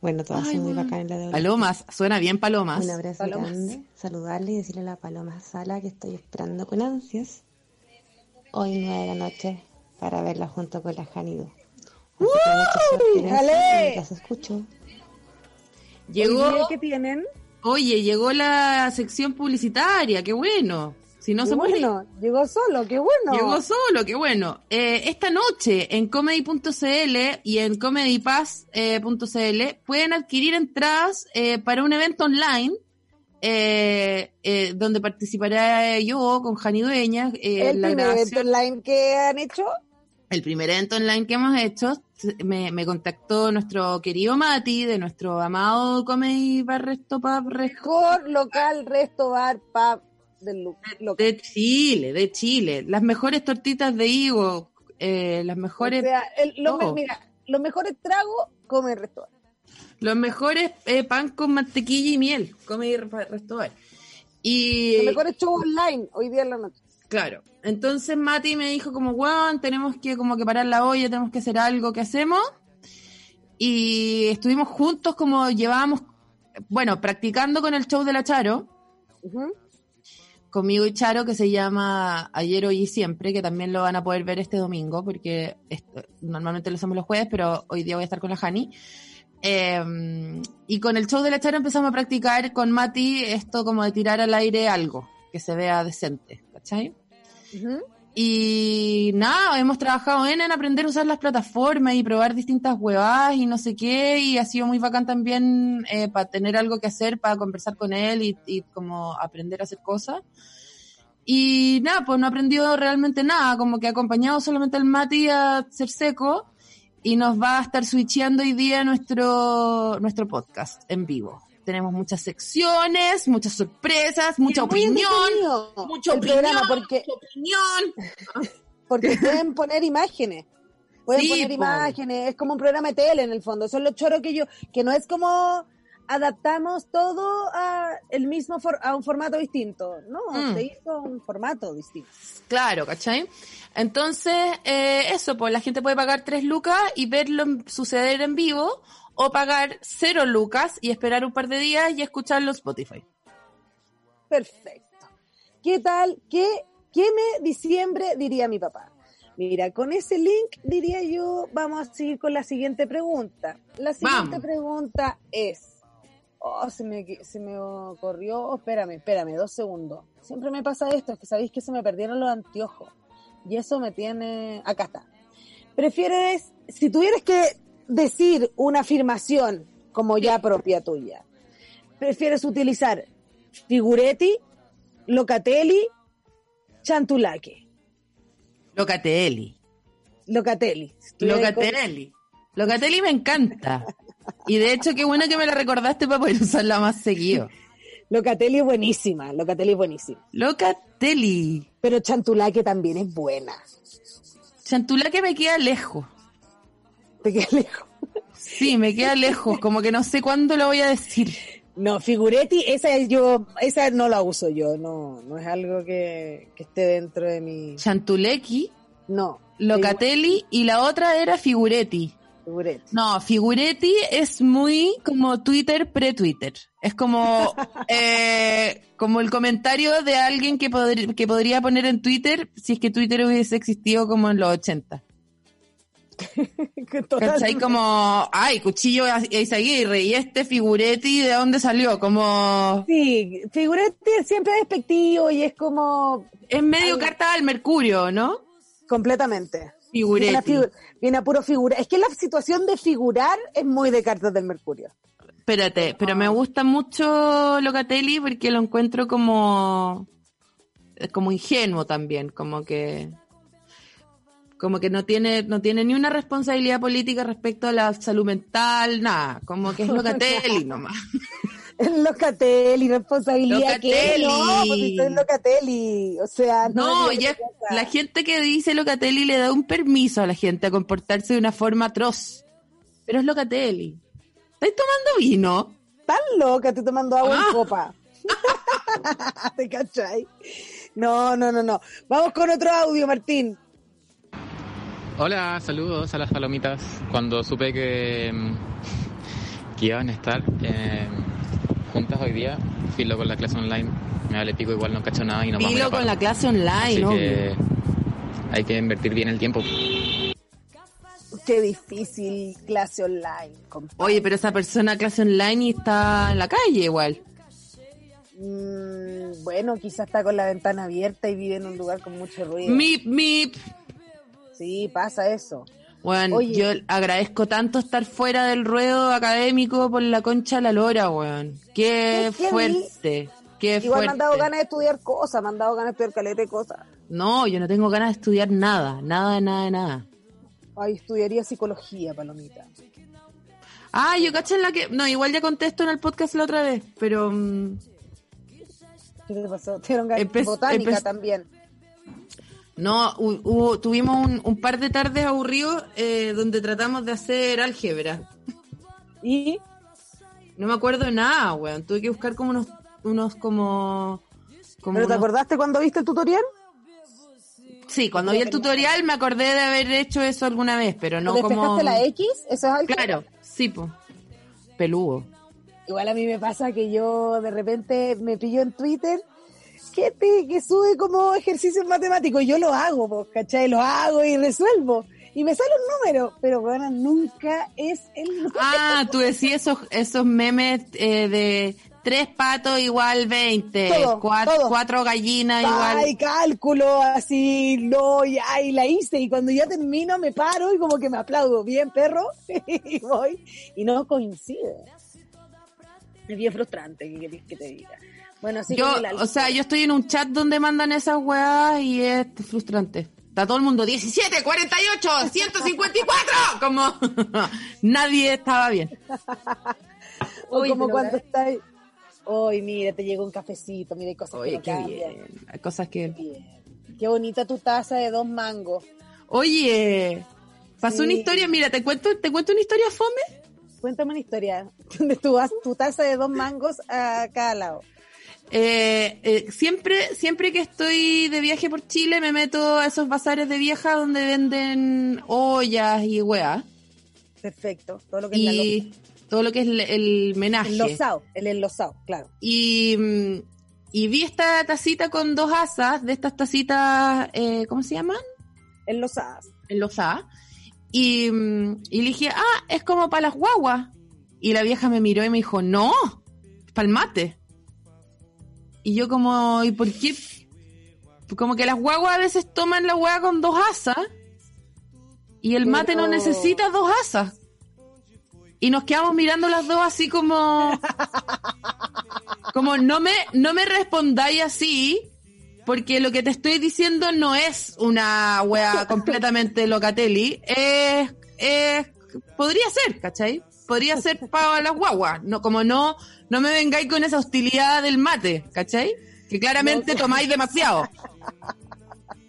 Bueno, todas Ay, son muy bacanas la de hoy. Palomas, suena bien palomas. Un abrazo Palomas. grande, saludarle y decirle a la paloma Sala que estoy esperando con ansias hoy nueve de la noche para verla junto con la Janido. ¡Jale! y las escucho. Llegó, ¿Qué tienen? oye, llegó la sección publicitaria, qué bueno. Si no Qué se muere. bueno, llegó solo, qué bueno. Llegó solo, qué bueno. Eh, esta noche en comedy.cl y en comedypass.cl pueden adquirir entradas eh, para un evento online eh, eh, donde participaré yo con Jani Dueña. eh, el la primer evento online que han hecho. el primer evento online que hemos hecho. Me, me contactó nuestro querido Mati de nuestro amado Comedy Bar Resto Pub Resto Mejor local, resto, bar, pub del lu- local. de Chile, de Chile. Las mejores tortitas de higo, eh, las O mejores sea, el- lo me- mira, los mejores tragos come el restaurante. Los mejores eh, pan con mantequilla y miel, Comedy Restaurant. Y Los mejores shows online hoy día en la noche. claro, entonces Mati me dijo como, weón, tenemos que como que parar la olla, tenemos que hacer algo, ¿qué hacemos? Y estuvimos juntos como llevábamos, bueno, practicando con el show de la Charo. Conmigo y Charo, que se llama Ayer, Hoy y Siempre, que también lo van a poder ver este domingo, porque normalmente lo hacemos los jueves, pero hoy día voy a estar con la Jani. Eh, y con el show de la Charo empezamos a practicar con Mati esto como de tirar al aire algo que se vea decente, ¿cachai? Ujú. Y nada, hemos trabajado en, en aprender a usar las plataformas y probar distintas huevadas y no sé qué, y ha sido muy bacán también para tener algo que hacer, para conversar con él y, como aprender a hacer cosas. Y nada, pues no he aprendido realmente nada, como que he acompañado solamente al Mati a ser seco y nos va a estar switcheando hoy día nuestro, nuestro podcast en vivo. Tenemos muchas secciones, muchas sorpresas, mucha opinión, mucha opinión, programa porque, mucha opinión. [LAUGHS] porque pueden poner imágenes. Pueden Sí, poner po. imágenes, es como un programa de tele en el fondo. Son los choros que yo, que no es como adaptamos todo a el mismo for- a un formato distinto. No, Mm. se hizo un formato distinto. Claro, ¿cachai? Entonces, eh, eso, pues la gente puede pagar tres lucas y verlo suceder en vivo, o pagar cero lucas y esperar un par de días y escucharlo en Spotify. Perfecto. ¿Qué tal? ¿Qué, qué me diciembre diría mi papá? Mira, con ese link diría yo, vamos a seguir con la siguiente pregunta. La siguiente Vamos. pregunta es, oh, se me, se me ocurrió, espérame, espérame, dos segundos. Siempre me pasa esto, es que sabéis que se me perdieron los anteojos. Y eso me tiene, acá está. ¿Prefieres, si tuvieras que decir una afirmación como ya propia tuya, prefieres utilizar Figuretti, Locatelli, Chantulaque. Locatelli. Locatelli. Locatelli. Locatelli me encanta. [LAUGHS] Y de hecho, qué bueno que me la recordaste para poder usarla más seguido. Locatelli es buenísima, Locatelli es buenísima. Locatelli. Pero Chantulaque también es buena. Chantulá que me queda lejos. Te queda lejos. Sí, me queda lejos, como que no sé cuándo lo voy a decir. No, Figuretti, esa es yo, esa no la uso yo, no, no es algo que, que esté dentro de mi, Chantulequi, no. Locatelli y la otra era Figuretti. Figuretti. No, Figuretti es muy como Twitter pre-Twitter. Es como, [LAUGHS] eh, como el comentario de alguien que podría poner en Twitter si es que Twitter hubiese existido como en los 80. [LAUGHS] ¿Cachai? Como, ay, cuchillo Izaguirre y este Figuretti, ¿de dónde salió? Como, Sí, Figuretti siempre es despectivo y es como es medio Ay. carta al Mercurio, ¿no? completamente. Viene a, Figuretti. figu- viene a puro figura. Es que la situación de figurar es muy de cartas del Mercurio. Espérate, pero me gusta mucho Locatelli porque lo encuentro como como ingenuo también, como que como que no tiene no tiene ni una responsabilidad política respecto a la salud mental, nada, como que es Locatelli [LAUGHS] nomás. En Locatelli, responsabilidad que Locatelli. no, pues si soy Locatelli, o sea, No, no, ya, la gente que dice Locatelli le da un permiso a la gente a comportarse de una forma atroz. Pero es Locatelli. ¿Estáis tomando vino? tan loca, estoy tomando agua Ah. en copa. [LAUGHS] ¿Te cachai? No, no, no, no. Vamos con otro audio, Martín. Hola, saludos a las palomitas. Cuando supe que, mm, que iban a estar eh, juntas hoy día, filo con la clase online. Me vale pico, igual no cacho nada y no a con la clase online, Así obvio. que hay que invertir bien el tiempo. Qué difícil clase online. compadre. Oye, pero esa persona clase online y está en la calle igual. Mm, bueno, quizás está con la ventana abierta y vive en un lugar con mucho ruido. Mip, mip. Sí, pasa eso. Bueno, Oye. yo agradezco tanto estar fuera del ruedo académico por la concha de la lora, weón. Qué ¿Qué- qué fuerte. Qué Igual me han dado ganas de estudiar cosas, me han dado ganas de estudiar caleta de cosas. No, yo no tengo ganas de estudiar nada, nada de nada de nada. Ay, estudiaría psicología, Palomita. Ah, yo caché en la que... No, igual ya contesto en el podcast la otra vez, pero... mm, ¿Qué te pasó? [LAUGHS] Te dieron ganas- botánica también. No, hu- hubo- tuvimos un, un par de tardes aburridos eh, donde tratamos de hacer álgebra. ¿Y? No me acuerdo de nada, weón. Tuve que buscar como unos... unos como... como ¿Pero te acordaste cuando viste el tutorial? Sí, cuando vi el tutorial me acordé de haber hecho eso alguna vez, pero no ¿Despejaste como... la X? ¿Eso es álgebra? Claro, sí, po. Peludo. Igual a mí me pasa que yo de repente me pillo en Twitter gente que sube como ejercicios matemáticos. Yo lo hago, ¿cachai? Lo hago y resuelvo. Y me sale un número, pero bueno, nunca es el número. Ah, tú decías esos, esos memes eh, de tres patos igual 20, Todo, cuatro, todo. cuatro gallinas igual... Ay, cálculo, así, no, ya, y la hice. Y cuando ya termino, me paro y como que me aplaudo. Bien, perro. [LAUGHS] y voy. Y no coincide. Es bien frustrante, ¿qué querés que te diga? Bueno, así Yo, que la- o sea, yo estoy en un chat donde mandan esas weas y es frustrante. Está todo el mundo 17, 48, 154, como [LAUGHS] nadie estaba bien. [LAUGHS] O Oye, como cuando estás... Hoy, mira, te llegó un cafecito, mira, hay cosas que Oye, no qué cambian. bien. Hay cosas que... Bien. Qué bonita tu taza de dos mangos. Oye, pasó Sí. una historia, mira, te cuento, te cuento una historia fome. Cuéntame una historia [LAUGHS] de tu, tu taza de dos mangos a cada lado. Eh, eh, siempre, siempre que estoy de viaje por Chile me meto a esos bazares de vieja donde venden ollas y weas. Perfecto. Todo lo que es la todo lo que es el, el menaje. enlosado, el enlosado, claro. Y, mm, y vi esta tacita con dos asas, de estas tacitas, eh, ¿cómo se llaman? Enlosadas. Enlosadas. Y, mm, y le dije, ah, es como para las guaguas. Y la vieja me miró y me dijo, no, para el mate. Y yo como, ¿y por qué? Como que las guaguas a veces toman la hueá con dos asas y el mate no necesita dos asas. Y nos quedamos mirando las dos así como... [LAUGHS] Como no me, no me respondáis así, porque lo que te estoy diciendo no es una wea completamente locatelli, es, podría ser, ¿cachai? Podría ser para las guaguas, no, como no, no me vengáis con esa hostilidad del mate, ¿cachai? Que claramente tomáis demasiado. [LAUGHS]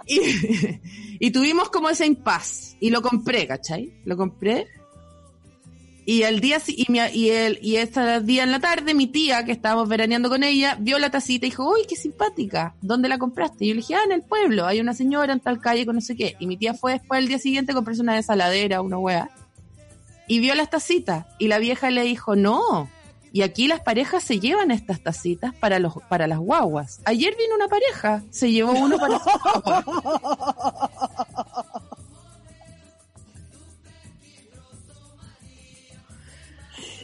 Y, [LAUGHS] y tuvimos como ese impas, y lo compré, ¿cachai? Lo compré. Y al día y, mi, y el y ese día en la tarde mi tía que estábamos veraneando con ella vio la tacita y dijo, "Uy, qué simpática. ¿Dónde la compraste?" Y yo le dije, "Ah, en el pueblo, hay una señora en tal calle con no sé qué." Y mi tía fue después el día siguiente a comprarse una desaladera, una wea. Y vio las tacitas y la vieja le dijo, "No. Y aquí las parejas se llevan estas tacitas para los para las guaguas. Ayer vino una pareja, se llevó uno para. [LAUGHS]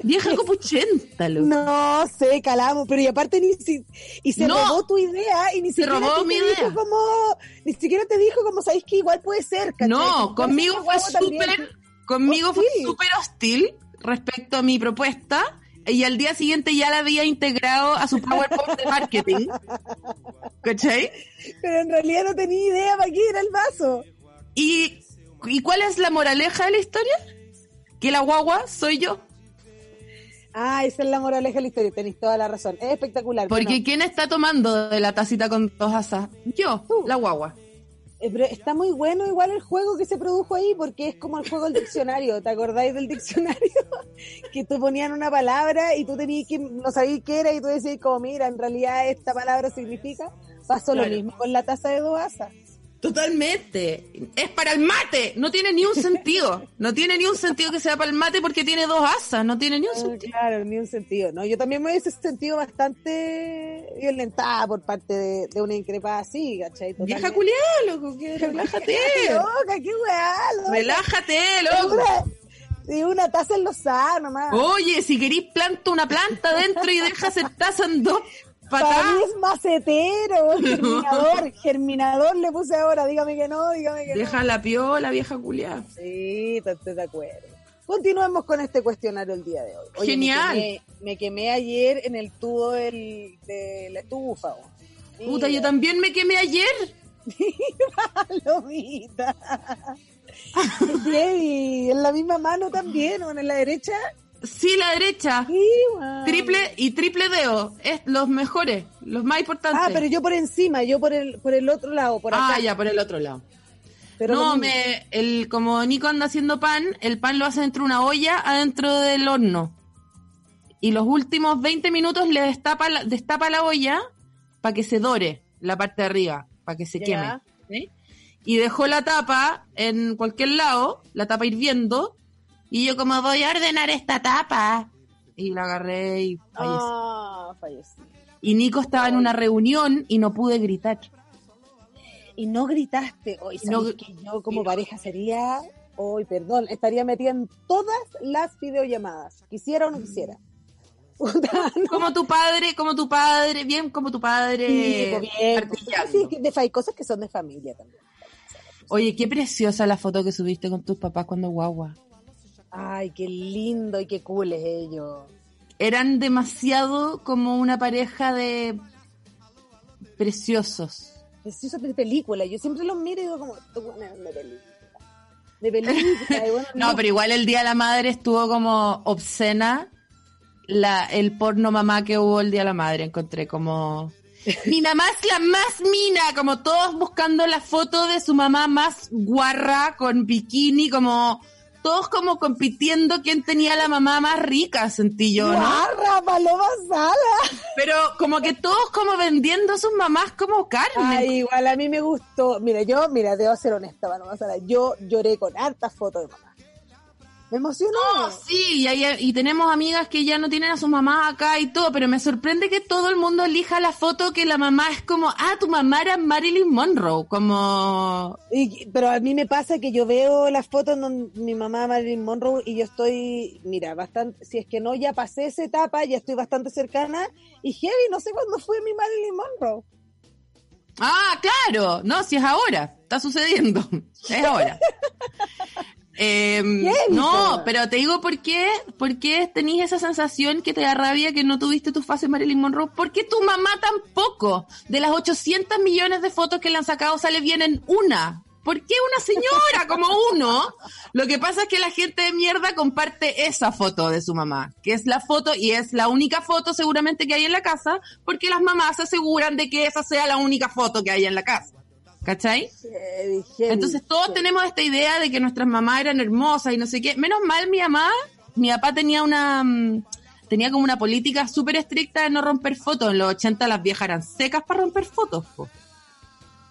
Vieja copuchenta, loco. No sé, calamos, pero y aparte ni si, y se No. robó tu idea y ni Se siquiera robó te mi dijo idea. como, ni siquiera te dijo como sabéis que igual puede ser, ¿cachai? No, conmigo fue súper, conmigo fue súper hostil respecto a mi propuesta y al día siguiente ya la había integrado a su PowerPoint de marketing. [LAUGHS] ¿Cachai? Pero en realidad no tenía idea para qué era el vaso. ¿Y, ¿Y cuál es la moraleja de la historia? Que la guagua soy yo. Ah, esa es la moraleja de la historia, tenéis toda la razón. Es espectacular. Porque ¿quién está tomando de la tacita con dos asas? Yo, la guagua. Eh, pero está muy bueno igual el juego que se produjo ahí, porque es como el juego del diccionario. ¿Te acordáis del diccionario? [LAUGHS] que tú ponían una palabra y tú tenías que, no sabías qué era y tú decías como, mira, en realidad esta palabra significa. Pasó Claro. lo mismo con la taza de dos asas. Totalmente. Es para el mate. No tiene ni un sentido. No tiene ni un sentido que sea para el mate porque tiene dos asas. No tiene ni un sentido. Claro, ni un sentido. No, yo también me hubiese sentido bastante violentada por parte de, de una increpada así, ¿cachai? Vieja Totalmente. culiada, loco. que relájate. ¡Qué loca, qué weá! loca. Relájate, loco. una, y una taza en los nomás. Oye, si querís planta una planta dentro y dejas el taza en dos Para patadas. mí es macetero, [LAUGHS] germinador, germinador le puse ahora, dígame que no, dígame que Deja la piola, vieja no. Sí, estoy de acuerdo. Continuemos con este cuestionario el día de hoy. Oye, Genial. Me quemé, me quemé ayer en el tubo del, de la estufa. Puta, yo también me quemé ayer. [LAUGHS] palomita. [LAUGHS] Heavy. En la misma mano también, o en la derecha. Sí, la derecha. Sí. Triple y triple dedo. Es los mejores, los más importantes. Ah, pero yo por encima, yo por el, por el otro lado, por acá. Ah, ya, por el otro lado. Pero no, me, el, como Nico anda haciendo pan, el pan lo hace dentro de una olla adentro del horno. Y los últimos 20 minutos le destapa la, destapa la olla para que se dore la parte de arriba, para que se Ya. queme. ¿sí? Y dejó la tapa en cualquier lado, la tapa hirviendo, y yo como voy a ordenar esta tapa. Y la agarré y fallecí. Ah, fallecí. Y Nico estaba en una reunión y no pude gritar. Y no gritaste. Hoy No- sabes que yo como pareja sería, hoy perdón, estaría metida en todas las videollamadas, quisiera o no quisiera. [LAUGHS] No. Como tu padre, como tu padre, bien como tu padre. Sí, pues bien. Sí, de- hay cosas que son de familia también. Oye, qué preciosa la foto que subiste con tus papás cuando guagua. Ay, qué lindo y qué cool es ello. Eran demasiado como una pareja de preciosos. Preciosos de película. Yo siempre los miro y digo como, "Estos buenos de película. De película. y bueno, [LAUGHS] No, pero igual el Día de la Madre estuvo como obscena la, el porno mamá que hubo el Día de la Madre. Encontré como... [LAUGHS] Mi mamá es la más mina, como todos buscando la foto de su mamá más guarra con bikini, como todos como compitiendo quién tenía la mamá más rica, sentí yo, ¿no? ¡Guarra, paloma sala! Pero como que todos como vendiendo a sus mamás como carne. Ay, igual a mí me gustó. Mira, yo, mira, debo ser honesta, paloma sala. Yo lloré con hartas fotos. Me emocionó. No, sí, y, hay- y tenemos amigas que ya no tienen a sus mamás acá y todo, pero me sorprende que todo el mundo elija la foto que la mamá es como, ah, tu mamá era Marilyn Monroe, como... Y- pero a mí me pasa que yo veo las fotos donde mi mamá Marilyn Monroe y yo estoy, mira, bastante, si es que no ya pasé esa etapa, ya estoy bastante cercana y heavy, no sé cuándo fue mi Marilyn Monroe. Ah, claro, no, si es ahora, está sucediendo, [LAUGHS] es ahora. [LAUGHS] Em, no, pero te digo por qué, por qué tenés esa sensación que te da rabia que no tuviste tu fase Marilyn Monroe, porque tu mamá tampoco, de las 800 millones de fotos que le han sacado sale bien en una. ¿Por qué una señora [LAUGHS] como uno? Lo que pasa es que la gente de mierda comparte esa foto de su mamá, que es la foto y es la única foto seguramente que hay en la casa, porque las mamás se aseguran de que esa sea la única foto que hay en la casa. ¿Cachai? Heavy, heavy, Entonces todos heavy. tenemos esta idea de que nuestras mamás eran hermosas y no sé qué. Menos mal mi mamá, mi papá tenía una mm, tenía como una política súper estricta de no romper fotos. En los 80 las viejas eran secas para romper fotos. po.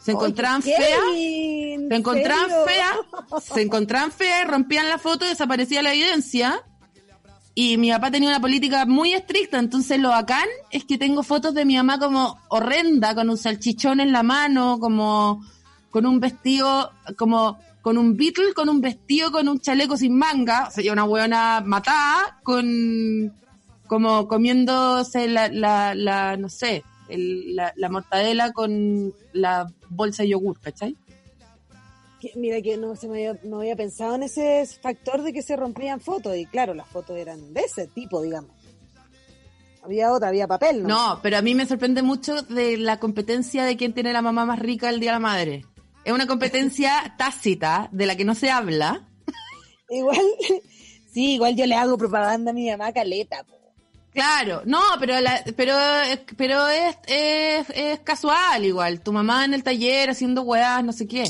Se encontraban feas, heavy, ¿en se encontraban feas, se encontraban feas, rompían la foto y desaparecía la evidencia. Y mi papá tenía una política muy estricta, entonces lo bacán es que tengo fotos de mi mamá como horrenda, con un salchichón en la mano, como con un vestido, como con un Beatle, con un vestido, con un chaleco sin manga, o sea, una buena matada, con como comiéndose la, la, la no sé, el- la, la mortadela con la bolsa de yogur, ¿cachai? Que- Mira que no se me había, no había pensado en ese factor de que se rompían fotos y claro, las fotos eran de ese tipo, digamos. Había otra, había papel, ¿no? No, pero a mí me sorprende mucho de la competencia de quién tiene la mamá más rica el Día de la Madre. Es una competencia [LAUGHS] tácita de la que no se habla. Igual, [LAUGHS] sí, igual yo le hago propaganda a mi mamá caleta, po. Claro, no, pero la, pero pero es, es, es casual igual. Tu mamá en el taller haciendo weas, no sé qué.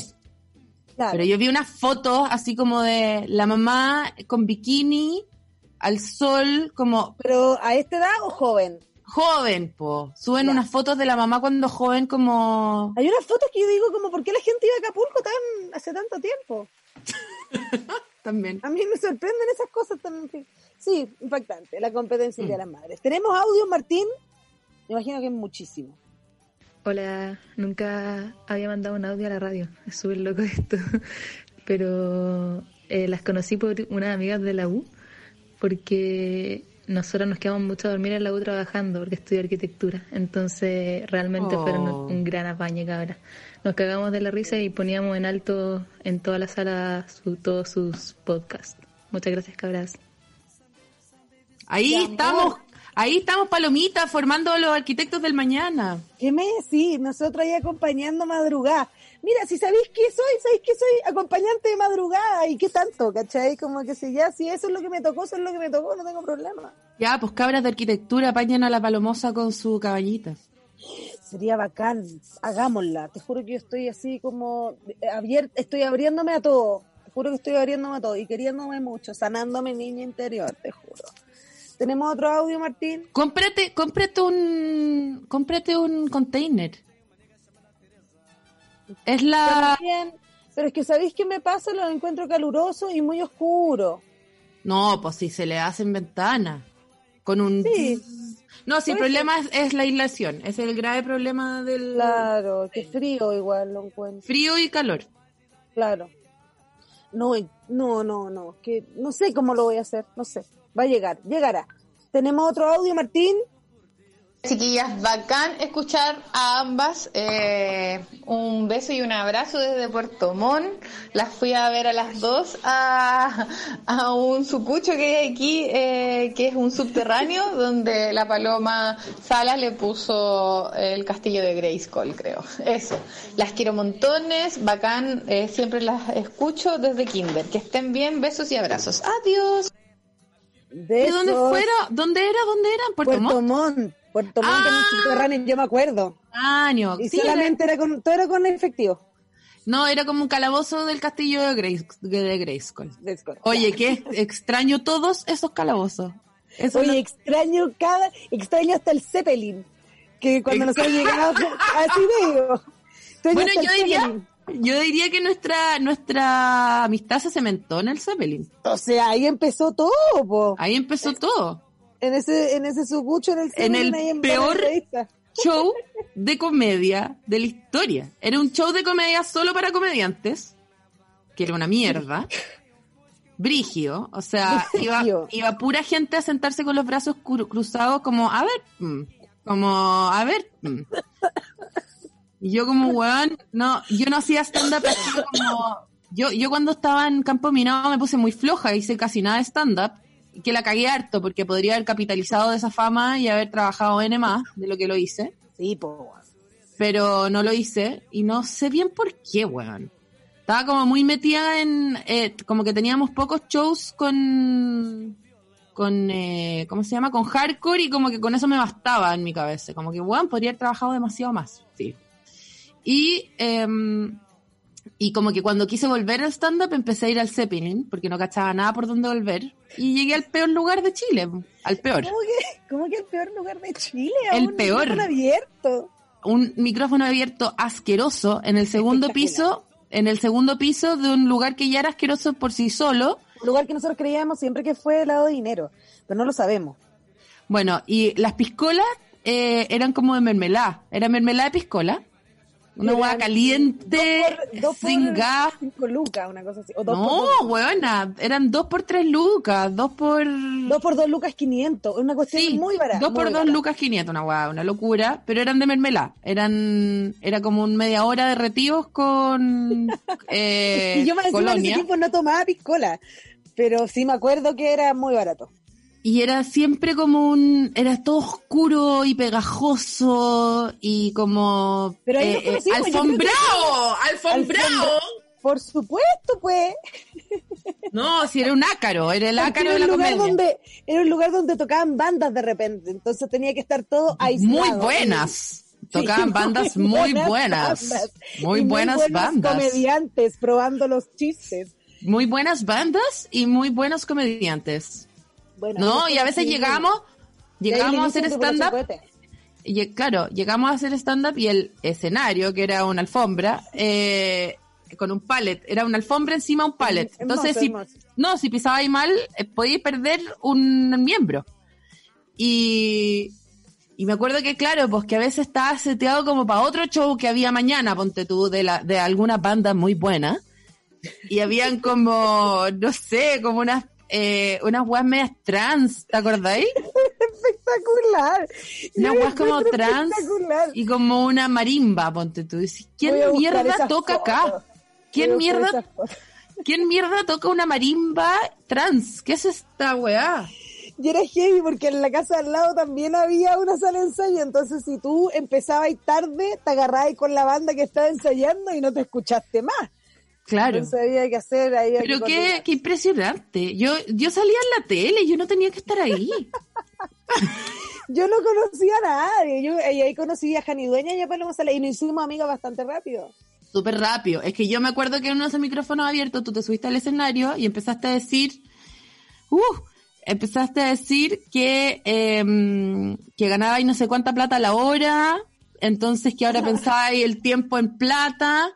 Claro. Pero yo vi unas fotos así como de la mamá con bikini al sol, como Pero a esta edad o joven. joven, po. Suben unas fotos de la mamá cuando joven como... Hay unas fotos que yo digo como, ¿por qué la gente iba a Acapulco tan hace tanto tiempo? [LAUGHS] También. A mí me sorprenden esas cosas tan... Sí, impactante, la competencia Mm. de las madres. Tenemos audio, Martín. Me imagino que es muchísimo. Hola, nunca había mandado un audio a la radio, es súper loco [LAUGHS] esto, pero eh, las conocí por unas amigas de la U, porque nosotros nos quedamos mucho a dormir en la U trabajando, porque estudio arquitectura, entonces realmente fueron Oh. un gran apañe, cabra. Nos cagamos de la risa y poníamos en alto en toda la sala su- todos sus podcasts. Muchas gracias, cabras. Ahí estamos. Ahí estamos palomitas formando a los arquitectos del mañana. ¿Qué me decís? Nosotros ahí acompañando madrugada. Mira, si sabéis qué soy, sabéis que soy acompañante de madrugada. ¿Y qué tanto? ¿Cachai? Como que si ya, si eso es lo que me tocó, eso es lo que me tocó, no tengo problema. Ya, pues cabras de arquitectura apañan a la palomosa con su cabañita. Sería bacán, hagámosla. Te juro que yo estoy así como abierta, estoy abriéndome a todo. Te juro que estoy abriéndome a todo y queriéndome mucho, sanándome niña interior, te juro. ¿Tenemos otro audio, Martín? Cómprate, cómprate un, cómprate un container. Es la, También, pero es que ¿sabéis qué me pasa? Lo encuentro caluroso y muy oscuro. no, pues si se le hacen ventanas. Con un, Sí. no, si el problema es, es la aislación, es el grave problema del Claro, que frío igual lo encuentro. frío y calor. Claro. No, no, no, no, que no sé cómo lo voy a hacer, no sé. Va a llegar, llegará. ¿Tenemos otro audio, Martín? Chiquillas, bacán escuchar a ambas. eh, un beso y un abrazo desde Puerto Montt. Las fui a ver a las dos a, a un sucucho que hay aquí, eh, que es un subterráneo, [LAUGHS] donde la paloma Sala le puso el castillo de Grayskull, creo. Eso. Las quiero montones, bacán. eh, siempre las escucho desde Kinder. Que estén bien, besos y abrazos. Adiós. De ¿De dónde fuera? ¿Dónde era? ¿Dónde era? ¿En Puerto, Puerto Montt? Montt. Puerto Montt Ah. yo me acuerdo. Año. Y Sí, era- solamente era con, todo era con efectivo. no, era como un calabozo del castillo de, Grace, de Grayskull. Oye, qué extraño todos esos calabozos. Eso Oye, extraño cada, extraño hasta el Zeppelin. Que cuando nosotros llegamos, [LAUGHS] así digo. Bueno, yo diría. Yo diría que nuestra, nuestra amistad se cementó en el Zeppelin. O sea, ahí empezó todo, po. Ahí empezó todo. En ese, en ese sucucho, en el En el Zeppelin, ahí en peor- [LAUGHS] Show de comedia de la historia. Era un show de comedia solo para comediantes, que era una mierda. Brigio, o sea, iba, iba pura gente a sentarse con los brazos cru- cruzados como, a ver, mm, como, a ver. Y yo como, weón, no, yo no hacía stand-up así como... Yo, yo cuando estaba en Campo Minado me puse muy floja, hice casi nada de stand-up, que la cagué harto, porque podría haber capitalizado de esa fama y haber trabajado N más de lo que lo hice, Sí, po. pero no lo hice, y no sé bien por qué, weón. Estaba como muy metida en, eh, como que teníamos pocos shows con, con, eh, ¿cómo se llama? Con hardcore y como que con eso me bastaba en mi cabeza. Como que, weón, podría haber trabajado demasiado más. Sí. Y, em, y como que cuando quise volver al stand-up empecé a ir al Zeppelin, porque no cachaba nada por dónde volver. Y llegué al peor lugar de Chile, al peor. ¿Cómo que, cómo que el peor lugar de Chile? El Aún peor. micrófono abierto. un micrófono abierto asqueroso en el segundo piso, en el segundo piso de un lugar que ya era asqueroso por sí solo. Un lugar que nosotros creíamos siempre que fue lado de dinero, pero no lo sabemos. Bueno, y las piscolas eh, eran como de mermelada, era mermelada de piscola. Una hueá caliente, dos por- dos por sin gas. Cinco lucas, una cosa así. O dos No, dos, huevona, eran dos por tres lucas, dos por... dos por dos lucas 500. Una cuestión Sí, muy barata. dos por dos barata. lucas 500, una hueá, una locura, pero eran de mermelada. Eran, era como un media hora de retiros con [LAUGHS] eh, y yo más encima en ese tiempo no tomaba piscola, pero sí me acuerdo que era muy barato. Y era siempre como un, era todo oscuro y pegajoso y como Pero ahí eh, eh, alfombrado, alfombrado. Por supuesto, pues. No, si era un ácaro, era el ácaro era de la lugar comedia. donde era un lugar donde tocaban bandas de repente, entonces tenía que estar todo aislado. Muy buenas. Tocaban Sí, bandas muy buenas. Muy buenas buenos bandas. comediantes probando los chistes. Muy buenas bandas y muy buenos comediantes. Bueno, No, y a veces llegamos, llegamos a hacer stand-up. Y, claro, llegamos a hacer stand-up y el escenario, que era una alfombra, eh, con un pallet, era una alfombra encima de un pallet. Hermoso, Entonces, si, hermoso. no, si pisabais mal, eh, podíais perder un miembro. Y, y me acuerdo que, claro, pues que a veces estaba seteado como para otro show que había mañana, ponte tú, de, la, de alguna banda muy buena. Y habían como, no sé, como unas, eh, unas weas medias trans, ¿te acordáis? [LAUGHS] Espectacular. Una Yo lo weas como trans y como una marimba, ponte tú. Dices, ¿Quién mierda toca fotos. acá? ¿Quién mierda. [LAUGHS] ¿Quién mierda toca una marimba trans? ¿Qué es esta weá? Y era heavy porque en la casa al lado también había una sala de ensayo, entonces si tú empezabas tarde, te agarrabas con la banda que estaba ensayando y no te escuchaste más. Claro. Entonces había que hacer ahí. Pero qué, qué impresionante. Yo, yo salía en la tele, yo no tenía que estar ahí. [LAUGHS] Yo no conocía a nadie, yo y ahí conocí a Jani Dueña y a Paloma Sala y nos hicimos amigas bastante rápido. Súper rápido. Es que yo me acuerdo que en uno de esos micrófonos abiertos tú te subiste al escenario y empezaste a decir, uh, empezaste a decir que, em, que ganabais no sé cuánta plata a la hora, entonces que ahora [LAUGHS] pensáis el tiempo en plata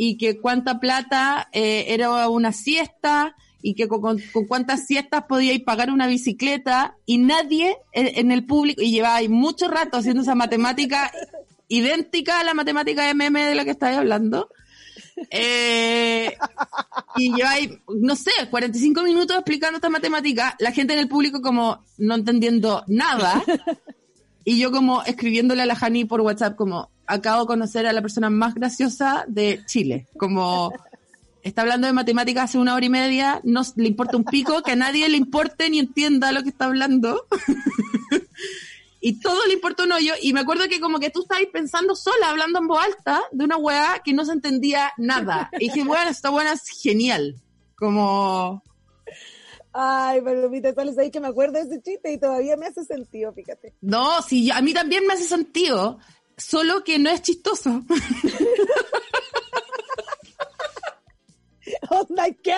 y que cuánta plata eh, era una siesta y que con, cuántas siestas podíais pagar una bicicleta y nadie en, en el público, y lleváis mucho rato haciendo esa matemática idéntica a la matemática MM de la que estáis hablando. Eh, y lleváis, no sé, 45 minutos explicando esta matemática, la gente en el público como no entendiendo nada, y yo como escribiéndole a la Jani por WhatsApp como, acabo de conocer a la persona más graciosa de Chile, como está hablando de matemáticas hace una hora y media, no le importa un pico, que a nadie le importe ni entienda lo que está hablando. [LAUGHS] y todo le importa un hoyo. Y me acuerdo que como que tú estabas pensando sola, hablando en voz alta, de una weá que no se entendía nada. Y dije, bueno, esta buena es genial. Como, Ay, Palomita, sales ahí que me acuerdo de ese chiste y todavía me hace sentido, fíjate. no, sí, a mí también me hace sentido, solo que no es chistoso. [LAUGHS] ¿Onda qué?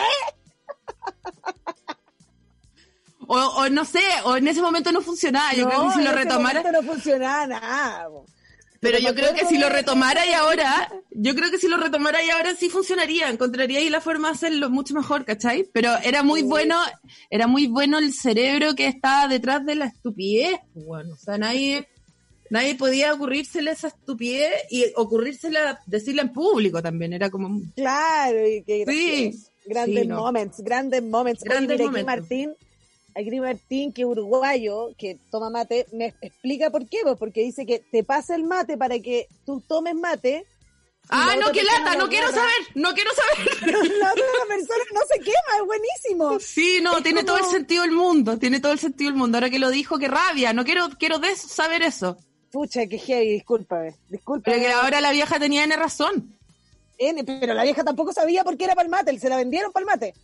O, o no sé, o en ese momento no funcionaba. Yo creo que si en lo ese retomara... momento no funcionaba nada. Pero yo creo que si lo retomara y ahora, yo creo que si lo retomara y ahora sí funcionaría, encontraría ahí la forma de hacerlo mucho mejor, ¿cachai? Pero era muy bueno, era muy bueno el cerebro que estaba detrás de la estupidez, pues, bueno, o sea, nadie, nadie podía ocurrírsele esa estupidez y ocurrírsela, decirla en público también, era como, Claro, y qué Sí. Grandes Sí, no. moments, grandes moments. Oye, Grandes aquí momentos. Martín, aquí Martín, que uruguayo, que toma mate, me explica por qué, pues porque dice que te pasa el mate para que tú tomes mate. ah, no, qué lata, no quiero saber, no quiero saber. [LAUGHS] La otra persona no se quema, es buenísimo. Sí, no, Es tiene todo el como- sentido del mundo, tiene todo el sentido del mundo. Ahora que lo dijo, qué rabia, no quiero, quiero saber eso. Pucha, que heavy, discúlpame. Discúlpame. Pero que ahora la vieja tenía N razón. N, pero la vieja tampoco sabía por qué era para el mate, se la vendieron para el mate.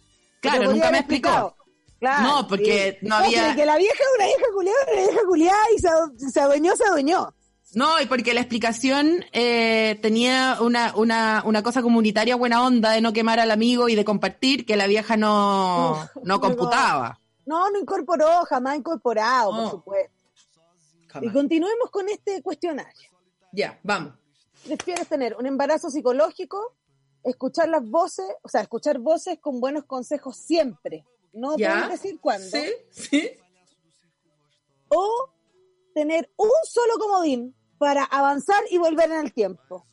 Claro, nunca me explicó. Claro, No, porque no había- que la vieja es una vieja culiada, una vieja culiada y se, adu- se adueñó, se adueñó. No, y porque la explicación eh, tenía una, una, una cosa comunitaria buena onda de no quemar al amigo y de compartir, que la vieja no, Uf, no no. computaba. No, no incorporó, jamás incorporado, No. por supuesto. Y continuemos con este cuestionario. Ya, vamos. ¿Prefieres tener un embarazo psicológico, escuchar las voces, o sea, escuchar voces con buenos consejos siempre? No puedes decir cuándo. Sí, sí. O tener un solo comodín para avanzar y volver en el tiempo.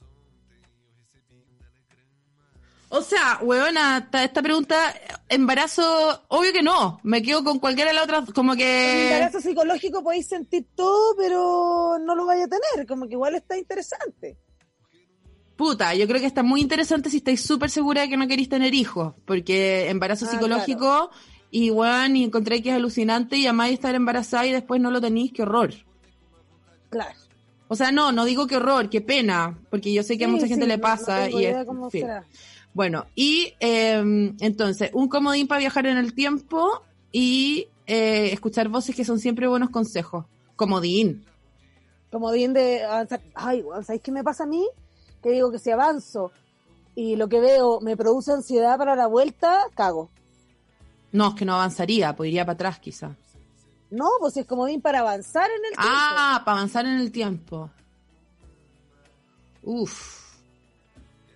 O sea, huevona, ta- esta pregunta, embarazo, obvio que no. Me quedo con cualquiera de las otras, como que... embarazo psicológico podéis sentir todo, pero no lo vaya a tener, como que igual está interesante. Puta, yo creo que está muy interesante si estáis súper segura de que no queréis tener hijos, porque embarazo Ah, psicológico, y bueno, y encontré que es alucinante y amáis estar embarazada y después no lo tenéis, qué horror. Claro. O sea, no, no digo qué horror, qué pena, porque yo sé que a mucha gente sí, le pasa no y es, Bueno, y eh, entonces, un comodín para viajar en el tiempo y eh, escuchar voces que son siempre buenos consejos. Comodín. Comodín de avanzar. Ay, ¿sabéis qué me pasa a mí? Que digo que si avanzo y lo que veo me produce ansiedad para la vuelta, cago. No, es que no avanzaría, pues iría para atrás quizá. No, pues es comodín para avanzar en el tiempo. Ah, para avanzar en el tiempo. Uf.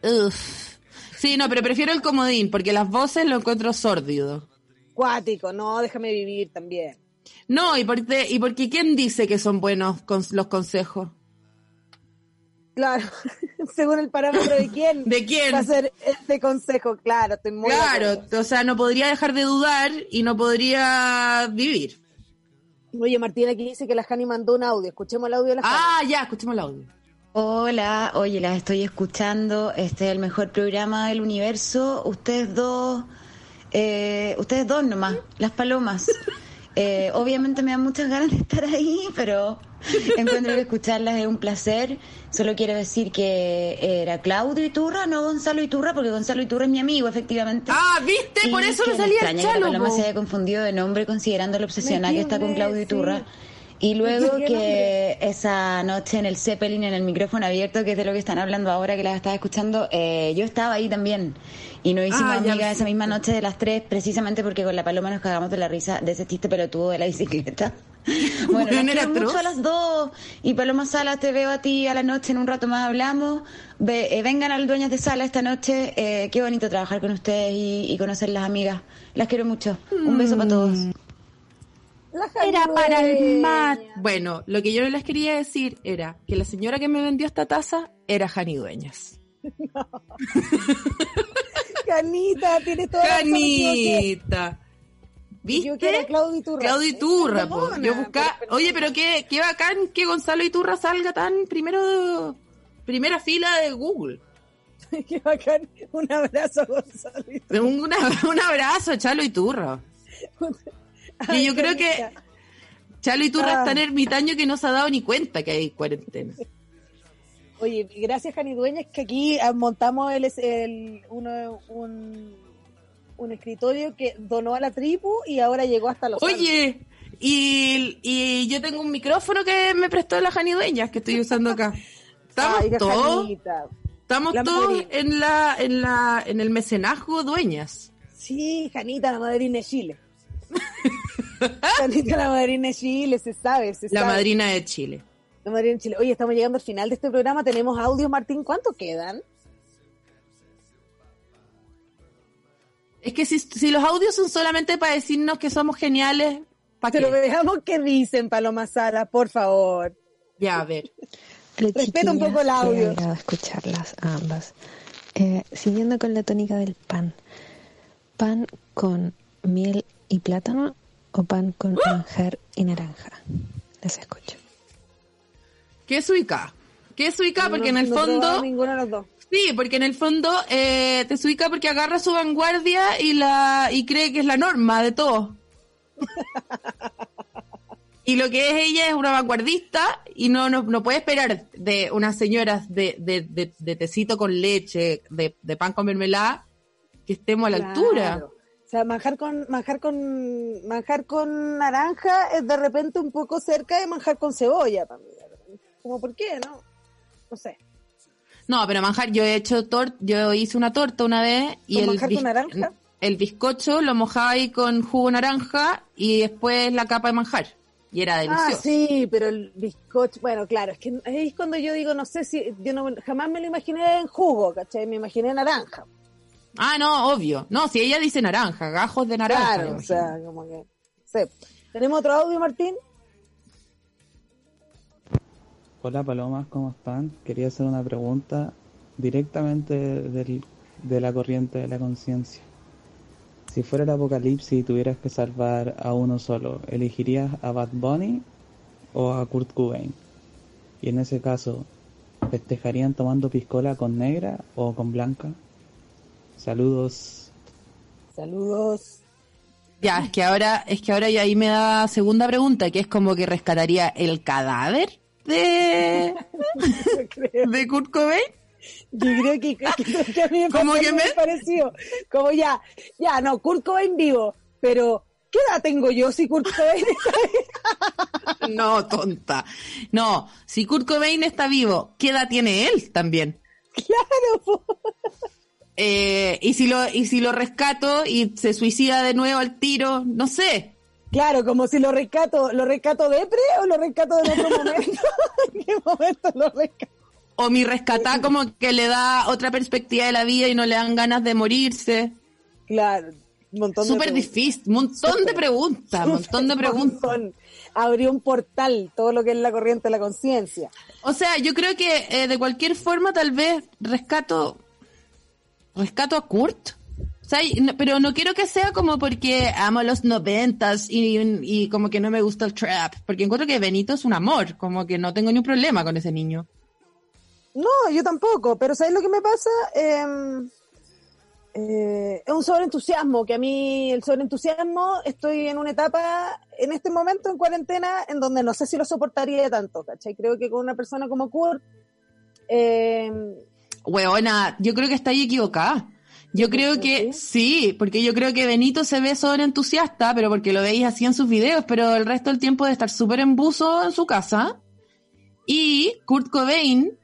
Uf. Sí, no, pero prefiero el comodín porque las voces lo encuentro sórdido. Cuático, no, déjame vivir también. No, y porque, y porque ¿quién dice que son buenos con los consejos? Claro, [LAUGHS] según el parámetro de quién. ¿De quién? Va a ser este consejo, claro, estoy muy Claro, o sea, no podría dejar de dudar y no podría vivir. Oye, Martín aquí dice que la Jani mandó un audio. Escuchemos el audio de la Jani. Ah, ya, escuchemos el audio. Hola, oye, las estoy escuchando. Este es el mejor programa del universo. Ustedes dos, eh, ustedes dos nomás, las palomas. [LAUGHS] Eh, obviamente me dan muchas ganas de estar ahí, pero [LAUGHS] encuentro que escucharlas es un placer. Solo quiero decir que era Claudio Iturra, no Gonzalo Iturra, porque Gonzalo Iturra es mi amigo, efectivamente. Ah, ¿viste? Por eso me salía el extraña que la chalo. paloma po. se haya confundido de nombre considerando lo obsesionada que está con Claudio Iturra. sí. Y [LAUGHS] luego que esa noche en el Zeppelin, en el micrófono abierto, que es de lo que están hablando ahora que las estaba escuchando, eh, yo estaba ahí también. Y nos hicimos Ah, amigas esa misma noche de las tres, precisamente porque con la paloma nos cagamos de la risa de ese chiste pelotudo de la bicicleta. [LAUGHS] Bueno, Bueno, las mucho a las dos. Y Paloma Salas, te veo a ti a la noche, en un rato más hablamos. Ve- eh, vengan al Dueñas de Sala esta noche. Eh, qué bonito trabajar con ustedes y, y conocer las amigas. Las quiero mucho. Un beso para todos. Era para el mat. Bueno, lo que yo les quería decir era que la señora que me vendió esta taza era Jani Dueñas. [LAUGHS] Canita, tienes toda. Canita. Yo ¿Viste? Claudio Iturra. Claudio Iturra, po. Perdona, Yo buscaba, oye, pero qué, qué bacán que Gonzalo Iturra salga tan primero, primera fila de Google. [LAUGHS] Qué bacán. Un abrazo, Gonzalo. Un, una- un abrazo Chalo Iturra. [LAUGHS] [LAUGHS] Y yo creo que. Chalo Iturra Ah. es tan ermitaño que no se ha dado ni cuenta que hay cuarentena. Oye, gracias, Jani Dueñas, que aquí ah, montamos el, el- uno- un, un escritorio que donó a la tribu y ahora llegó hasta los Oye, y, y yo tengo un micrófono que me prestó la Jani Dueñas que estoy usando acá. [LAUGHS] Estamos Ay, todos, Janita. estamos La todos madrina. en la, en la, en el mecenazgo Dueñas. Sí, Janita, la madrina de Chile. [LAUGHS] [LAUGHS] La madrina de Chile, se sabe, se La sabe. madrina de Chile. La madrina de Chile. Oye, estamos llegando al final de este programa. Tenemos audios, Martín. ¿Cuánto quedan? Es que si, si los audios son solamente para decirnos que somos geniales, ¿para Pero qué? veamos qué dicen, Paloma Sala, por favor. Ya, a ver. Respeta un poco el audio. Agrado escucharlas a ambas. Eh, siguiendo con la tónica del pan. ¿Pan con miel y plátano o pan con manjar y naranja? Les escucho. ¿Qué es ubica? ¿Qué es ubica? Porque en el no fondo... ninguno de los dos. Sí, porque en el fondo eh, te ubica porque agarra su vanguardia y la y cree que es la norma de todo. [LAUGHS] y lo que es ella es una vanguardista y no, no, no puede esperar de unas señoras de, de, de, de tecito con leche, de, de pan con mermelada, que estemos a la Claro. altura. O sea, manjar con, manjar con, manjar con naranja es de repente un poco cerca de manjar con cebolla también. Como, ¿por qué? No, no sé. No, pero manjar, yo he hecho tor yo hice una torta una vez y ¿Con el, manjar con naranja? el bizcocho lo mojaba ahí con jugo naranja y después la capa de manjar. Y era delicioso. Ah, sí, pero el bizcocho, bueno, claro, es que es cuando yo digo, no sé si, yo no, jamás me lo imaginé en jugo, ¿cachai? Me imaginé naranja. Ah, no, obvio. No, si ella dice naranja, gajos de naranja. claro, o sea, como que, sí. ¿Tenemos otro audio, Martín? Hola Palomas, ¿cómo están? Quería hacer una pregunta directamente del- de la corriente de la conciencia. Si fuera el apocalipsis y tuvieras que salvar a uno solo, ¿elegirías a Bad Bunny o a Kurt Cobain? Y en ese caso, ¿festejarían tomando piscola con negra o con blanca? Saludos. Saludos. Ya, es que ahora, es que ahora ya ahí me da segunda pregunta, que es como que rescataría el cadáver de, [LAUGHS] de Kurt Cobain. Yo creo que, que, que a mí me ¿Cómo que me- muy parecido. Como ya, ya, no, Kurt Cobain vivo, pero ¿qué edad tengo yo si Kurt Cobain [LAUGHS] está No, tonta. No, si Kurt Cobain está vivo, ¿qué edad tiene él también? Claro, po. Eh, y si lo y si lo rescato y se suicida de nuevo al tiro, no sé. Claro, como si lo rescato, ¿lo rescato depre o lo rescato en otro [LAUGHS] momento? [LAUGHS] ¿En qué momento lo rescato? O mi rescatá como que le da otra perspectiva de la vida y no le dan ganas de morirse. Claro, un montón de Súper preguntas. difícil, montón de preguntas, montón de [LAUGHS] preguntas. Abrió un portal, todo lo que es la corriente de la conciencia. O sea, yo creo que eh, de cualquier forma tal vez rescato rescato a Kurt. O pero no quiero que sea como porque amo los noventas y, y como que no me gusta el trap. Porque encuentro que Benito es un amor, como que no tengo ni un problema con ese niño. No, yo tampoco, pero ¿sabes lo que me pasa? Eh, eh, es un sobreentusiasmo, que a mí el sobreentusiasmo estoy en una etapa, en este momento en cuarentena, en donde no sé si lo soportaría tanto, ¿cachai? Creo que con una persona como Kurt, eh, Weona, yo creo que está ahí equivocada. Yo creo que sí, porque yo creo que Benito se ve sobre entusiasta, pero porque lo veis así en sus videos, pero el resto del tiempo de estar súper en buzo en su casa. Y Kurt Cobain,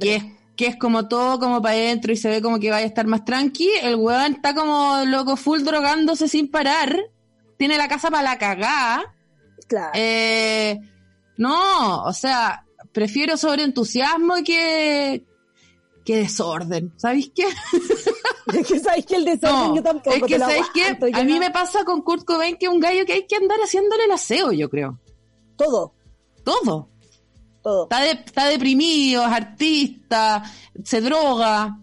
que es, que es como todo como para adentro y se ve como que vaya a estar más tranqui, el weón está como loco full drogándose sin parar, tiene la casa para la cagá. Claro. Eh, no, o sea, prefiero sobre entusiasmo que, que desorden. ¿Sabéis qué? [LAUGHS] es que sabéis que el desorden No, yo tampoco. es que ¿sabéis qué? A mí no- me pasa con Kurt Cobain que es un gallo que hay que andar haciéndole el aseo, yo creo. Todo. Todo. Todo. Está, de- está deprimido, es artista, se droga.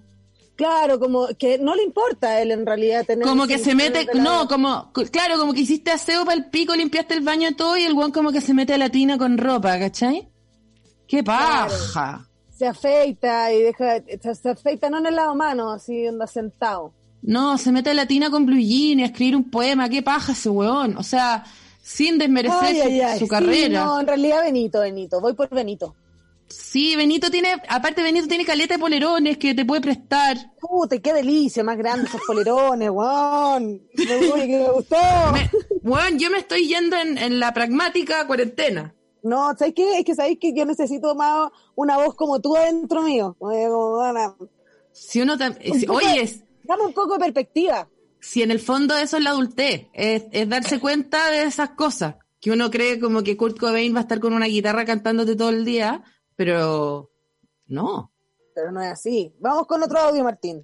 Claro, como que no le importa a él en realidad tener... Como que se mete, no, como, claro, como que hiciste aseo para el pico, limpiaste el baño todo, y el guan como que se mete a la tina con ropa, ¿cachai? ¡Qué paja! Se afeita y deja... Se, se afeita no en el lado mano, así anda sentado. No, se mete a la tina con blue jean y a escribir un poema, qué paja ese weón. O sea, sin desmerecer Ay, su, ay, ay. su Sí, carrera. no, en realidad Benito, Benito. Voy por Benito. Sí, Benito tiene, aparte Benito tiene caleta de polerones que te puede prestar. Puta, qué delicia, más grandes esos polerones, weón. Me, me gustó. Weón, yo me estoy yendo en, en la pragmática cuarentena. No, ¿sabes qué? Es que sabéis que yo necesito más una voz como tú adentro mío. Oye, como, Si uno tam- un si- Dame un poco de perspectiva. si en el fondo eso es la adultez, es, es darse cuenta de esas cosas. Que uno cree como que Kurt Cobain va a estar con una guitarra cantándote todo el día, pero no. Pero no es así. Vamos con otro audio, Martín.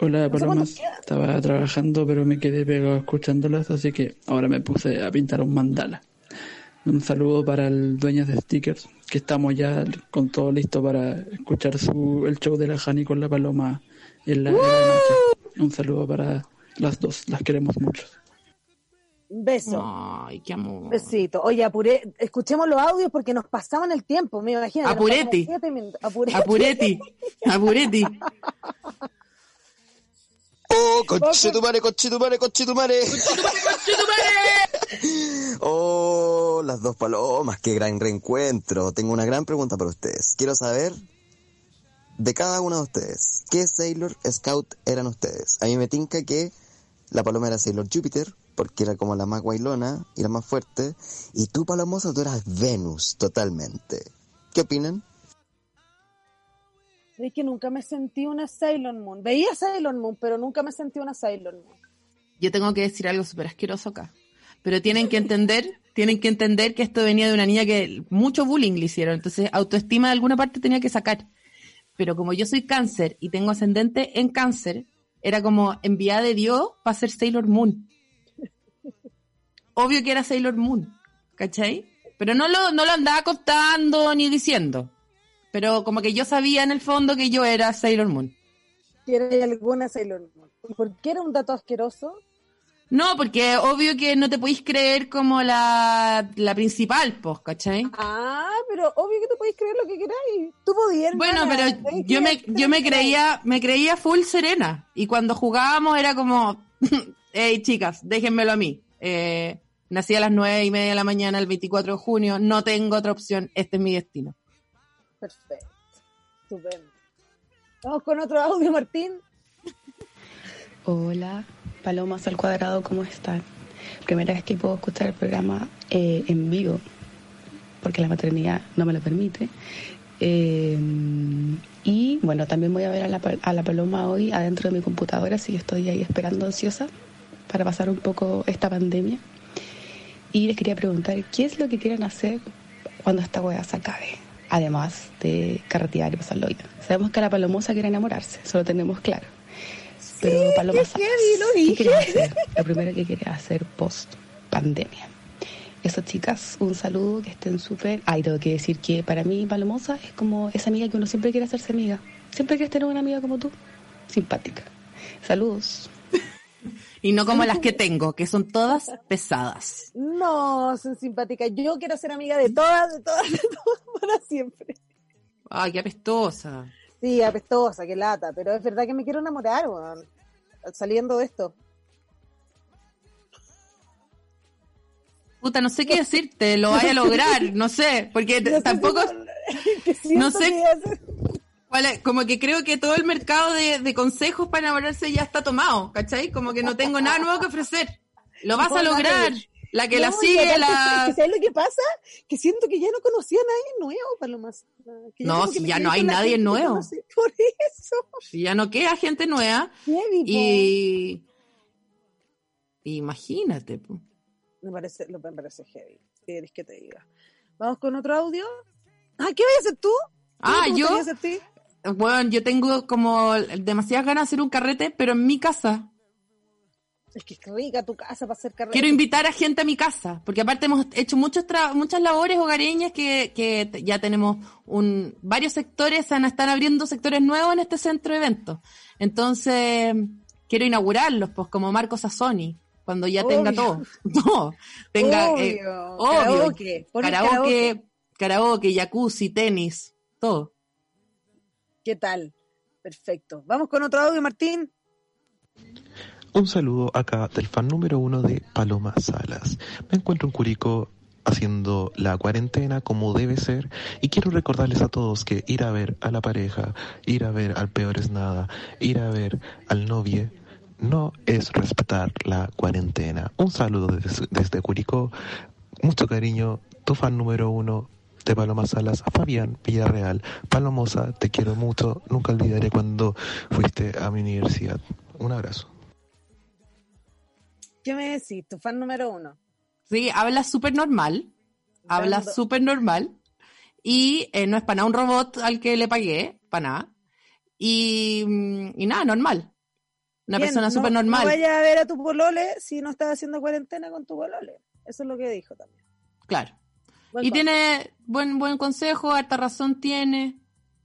Hola, No sé Estaba trabajando, pero me quedé pegado escuchándolas, así que ahora me puse a pintar un mandala. Un saludo para el dueño de stickers, que estamos ya con todo listo para escuchar su, el show de la Jani con la Paloma en la, en la noche. Un saludo para las dos, las queremos mucho. Un beso. Ay, qué amor. Besito. Oye, apuré, escuchemos los audios porque nos pasaban el tiempo, me imagino. Apureti. Apureti. Apureti, apureti. Oh, conchetumare, conchetumare, conchetumare. [LAUGHS] Oh, las dos palomas, qué gran reencuentro. Tengo una gran pregunta para ustedes. Quiero saber de cada uno de ustedes, ¿qué Sailor Scout eran ustedes? A mí me tinca que la paloma era Sailor Júpiter, porque era como la más guailona y la más fuerte. Y tú, palomosa, tú eras Venus, totalmente. ¿Qué opinan? Es que nunca me sentí una Sailor Moon. Veía Sailor Moon, pero nunca me sentí una Sailor Moon. Yo tengo que decir algo súper asqueroso acá. Pero tienen que entender, tienen que entender que esto venía de una niña que mucho bullying le hicieron. Entonces, autoestima de alguna parte tenía que sacar. Pero como yo soy cáncer y tengo ascendente en cáncer, era como enviada de Dios para ser Sailor Moon. Obvio que era Sailor Moon, ¿cachai? Pero no lo, no lo andaba contando ni diciendo. Pero como que yo sabía en el fondo que yo era Sailor Moon. ¿Tiene alguna Sailor Moon? ¿Y por qué era un dato asqueroso? No, porque obvio que no te podéis creer como la, la principal, pues, ¿cachai? Ah, pero obvio que te podéis creer lo que queráis. Tú podías. Bueno, pero yo me, yo me que creía, me creía full serena. Y cuando jugábamos era como, [LAUGHS] hey chicas, déjenmelo a mí. Eh, nací a las nueve y media de la mañana el 24 de junio, no tengo otra opción, este es mi destino. Perfecto. Estupendo. Vamos con otro audio, Martín. Hola, Palomas al cuadrado, ¿cómo están? Primera vez que puedo escuchar el programa eh, en vivo, porque la maternidad no me lo permite. Eh, y bueno, también voy a ver a la, a la Paloma hoy adentro de mi computadora, así que estoy ahí esperando ansiosa para pasar un poco esta pandemia. Y les quería preguntar, ¿qué es lo que quieren hacer cuando esta hueá se acabe? Además de carretear y pasarlo bien. Sabemos que la palomosa quiere enamorarse, eso lo tenemos claro. Pero Paloma qué Salas, heavy, lo ¿qué dije. quiere hacer? Lo primero que quiere hacer post pandemia. Eso, chicas, un saludo, que estén súper. Ay, tengo que decir que para mí Palomosa es como esa amiga que uno siempre quiere hacerse amiga. Siempre quieres tener una amiga como tú, simpática. Saludos. Y no como las que tengo, que son todas pesadas. No, son simpáticas. Yo quiero ser amiga de todas, de todas, de todas, para siempre. Ay, qué apestosa. Sí, apestosa, que lata, pero es verdad que me quiero enamorar, weón. Saliendo de esto. Puta, no sé qué decirte, lo vaya a lograr, no sé, porque tampoco, [LAUGHS] no sé, [LAUGHS] como que creo que todo el mercado de, de consejos para enamorarse ya está tomado, ¿cachai? Como que no tengo nada nuevo que ofrecer. Lo vas a lograr, la que la No, y sigue, la... que ¿Sabes lo que pasa? Que siento que ya no conocía a nadie nuevo, Palomas. Que No, si ya no hay nadie nuevo. conocí. Por eso. Si ya no queda gente nueva, Heavy, po. y... Imagínate, po. Me parece, lo me parece heavy. ¿Qué querés que te diga? Vamos con otro audio. Ah, ¿qué vas a hacer tú? Ah, ¿Qué te yo, bueno, yo tengo como demasiadas ganas de hacer un carrete, pero en mi casa. Es que es rica tu casa para hacer carrera. Quiero invitar a gente a mi casa, porque aparte hemos hecho muchos tra- muchas labores hogareñas que, que ya tenemos un varios sectores, se están abriendo sectores nuevos en este centro de eventos. Entonces, quiero inaugurarlos, pues como Marco Sassoni, cuando ya tenga Obvio. todo. [LAUGHS] No, tenga eh, Obvio. obvio, Karaoke. Pones karaoke, karaoke, jacuzzi, tenis, todo. ¿Qué tal? Perfecto. Vamos con otro audio, Martín. Un saludo acá del fan número uno de Paloma Salas. Me encuentro en Curicó haciendo la cuarentena como debe ser y quiero recordarles a todos que ir a ver a la pareja, ir a ver al peor es nada, ir a ver al novio no es respetar la cuarentena. Un saludo desde, desde Curicó, mucho cariño, tu fan número uno de Paloma Salas, Fabián Villarreal. Palomosa, te quiero mucho, nunca olvidaré cuando fuiste a mi universidad. Un abrazo. ¿Qué me decís? Tu fan número uno. Sí, habla súper normal. Habla súper normal. Y eh, no es para nada un robot al que le pagué, para nada. Y, mm, y nada, normal. Una Bien, persona no- súper normal. No vayas a ver a tu polole si no estás haciendo cuarentena con tu polole. Eso es lo que dijo también. Claro. Buen y consejo. tiene buen, buen consejo, harta razón tiene.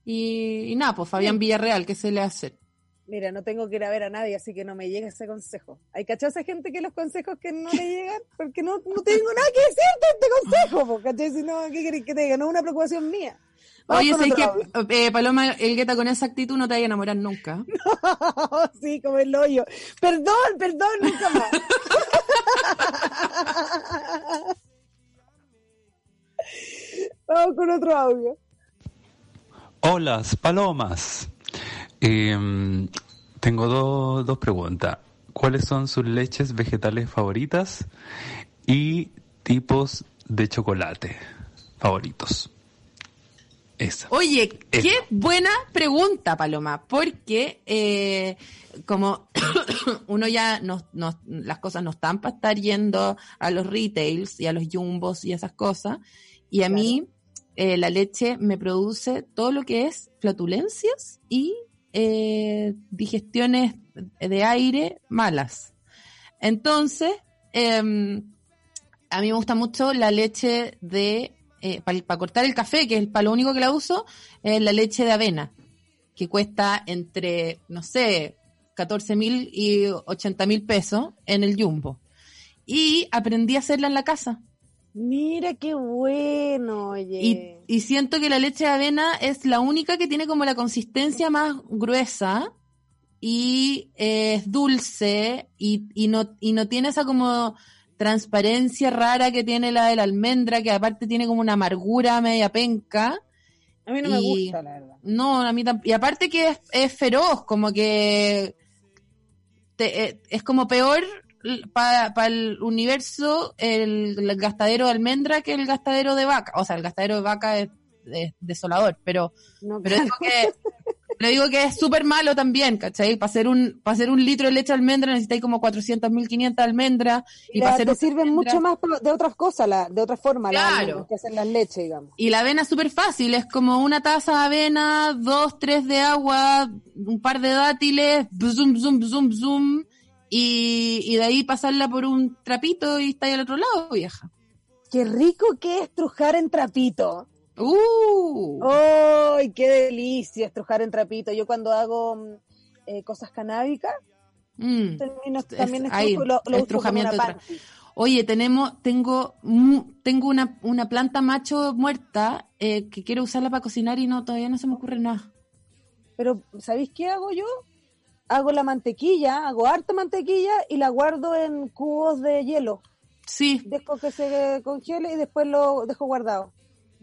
Y, y nada, pues Fabián Villarreal, ¿qué se le hace? Mira, no tengo que ir a ver a nadie, así que no me llega ese consejo. Hay cachado esa gente que los consejos que no le llegan, porque no, no tengo nada que decirte este consejo, po, ¿cachai? Si no, ¿qué querés que te diga? No es una preocupación mía. Vamos Oye, sé que eh, Paloma Elgueta con esa actitud no te vaya a enamorar nunca. [LAUGHS] sí, como el hoyo. Perdón, perdón, nunca más. [LAUGHS] Vamos con otro audio. Hola, palomas. Em, tengo dos, dos preguntas. ¿Cuáles son sus leches vegetales favoritas y tipos de chocolate favoritos? Esa. Oye, qué buena pregunta, Paloma, porque eh, como [COUGHS] uno ya no, no- las cosas no están para estar yendo a los retails y a los jumbos y esas cosas, y a mí eh, la leche me produce todo lo que es flatulencias y eh, digestiones de aire malas. Entonces, em, a mí me gusta mucho la leche de, para cortar el café, que es para lo único que la uso, es la leche de avena, que cuesta entre, no sé, 14 mil y 80 mil pesos en el jumbo. Y aprendí a hacerla en la casa. Mira qué bueno, oye. Y, y siento que la leche de avena es la única que tiene como la consistencia más gruesa y es dulce y, y no, y no tiene esa como transparencia rara que tiene la de la almendra, que aparte tiene como una amargura media penca. A mí no me gusta, la verdad. No, a mí tampoco. Y aparte que es, es feroz, como que te- eh, es como peor para el universo el, el gastadero de almendra que el gastadero de vaca. O sea, el gastadero de vaca es, es desolador, pero, No, pero claro. digo que pero digo que es súper malo también, ¿cachai? Para hacer un para hacer un litro de leche de almendra necesitáis como 400.000, 500 almendras y La- para hacer te sirven mucho más pa- de otras cosas, la, de otra forma, la- Claro. que hacer digamos. Y la avena es súper fácil, es como una taza de avena, dos, tres de agua, un par de dátiles, zoom, zoom, zoom, zoom, y, y de ahí pasarla por un trapito y está ahí al otro lado, vieja. Qué rico que es trujar en trapito. ¡Uh! ¡Ay, qué delicia estrujar en trapito! Yo cuando hago mm, eh, cosas canábicas, Mm. termino, Es- también ahí, lo, lo uso como una. Oye, tenemos, tengo, tengo una, una planta macho muerta eh, que quiero usarla para cocinar y no, todavía no se me ocurre nada. Pero, ¿sabéis qué hago yo? Hago la mantequilla, hago harta mantequilla y la guardo en cubos de hielo. Sí. Dejo que se congele y después lo dejo guardado.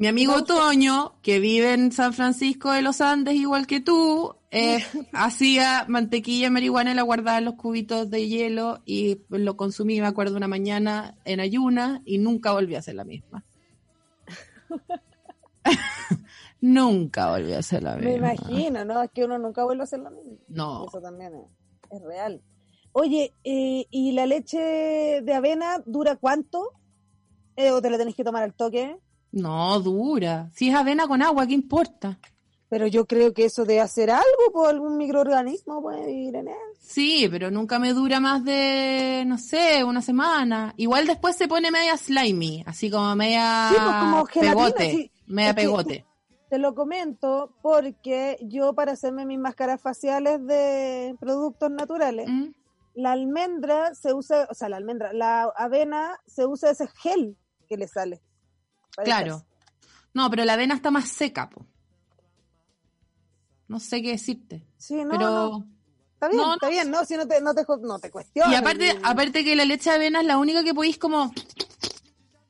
Mi amigo Toño, que vive en San Francisco de los Andes igual que tú, eh, [LAUGHS] hacía mantequilla de marihuana y la guardaba en los cubitos de hielo y lo consumí, me acuerdo, una mañana en ayuna y nunca volví a hacer la misma. [LAUGHS] nunca volví a hacer la Me misma. imagino, ¿no? Es que uno nunca vuelve a hacer lo mismo. No. Eso también es, es real. Oye, eh, ¿y la leche de avena dura cuánto? Eh, ¿O te la tenés que tomar al toque? No, dura. Si es avena con agua, ¿qué importa? Pero yo creo que eso debe hacer algo, por algún microorganismo puede vivir en él. Sí, pero nunca me dura más de, no sé, una semana. Igual después se pone media slimy, así como media Sí, pues, como gelatina, pegote, sí. media Es pegote. Te lo comento porque yo para hacerme mis máscaras faciales de productos naturales, Mm. la almendra se usa, o sea, la almendra, la avena se usa ese gel que le sale. Claro. No, pero la avena está más seca, po. No sé qué decirte. Sí, no, pero... no. Está bien, No, está no. bien, no, si no te, no te, no te cuestiones. Y aparte, aparte que la leche de avena es la única que podéis como...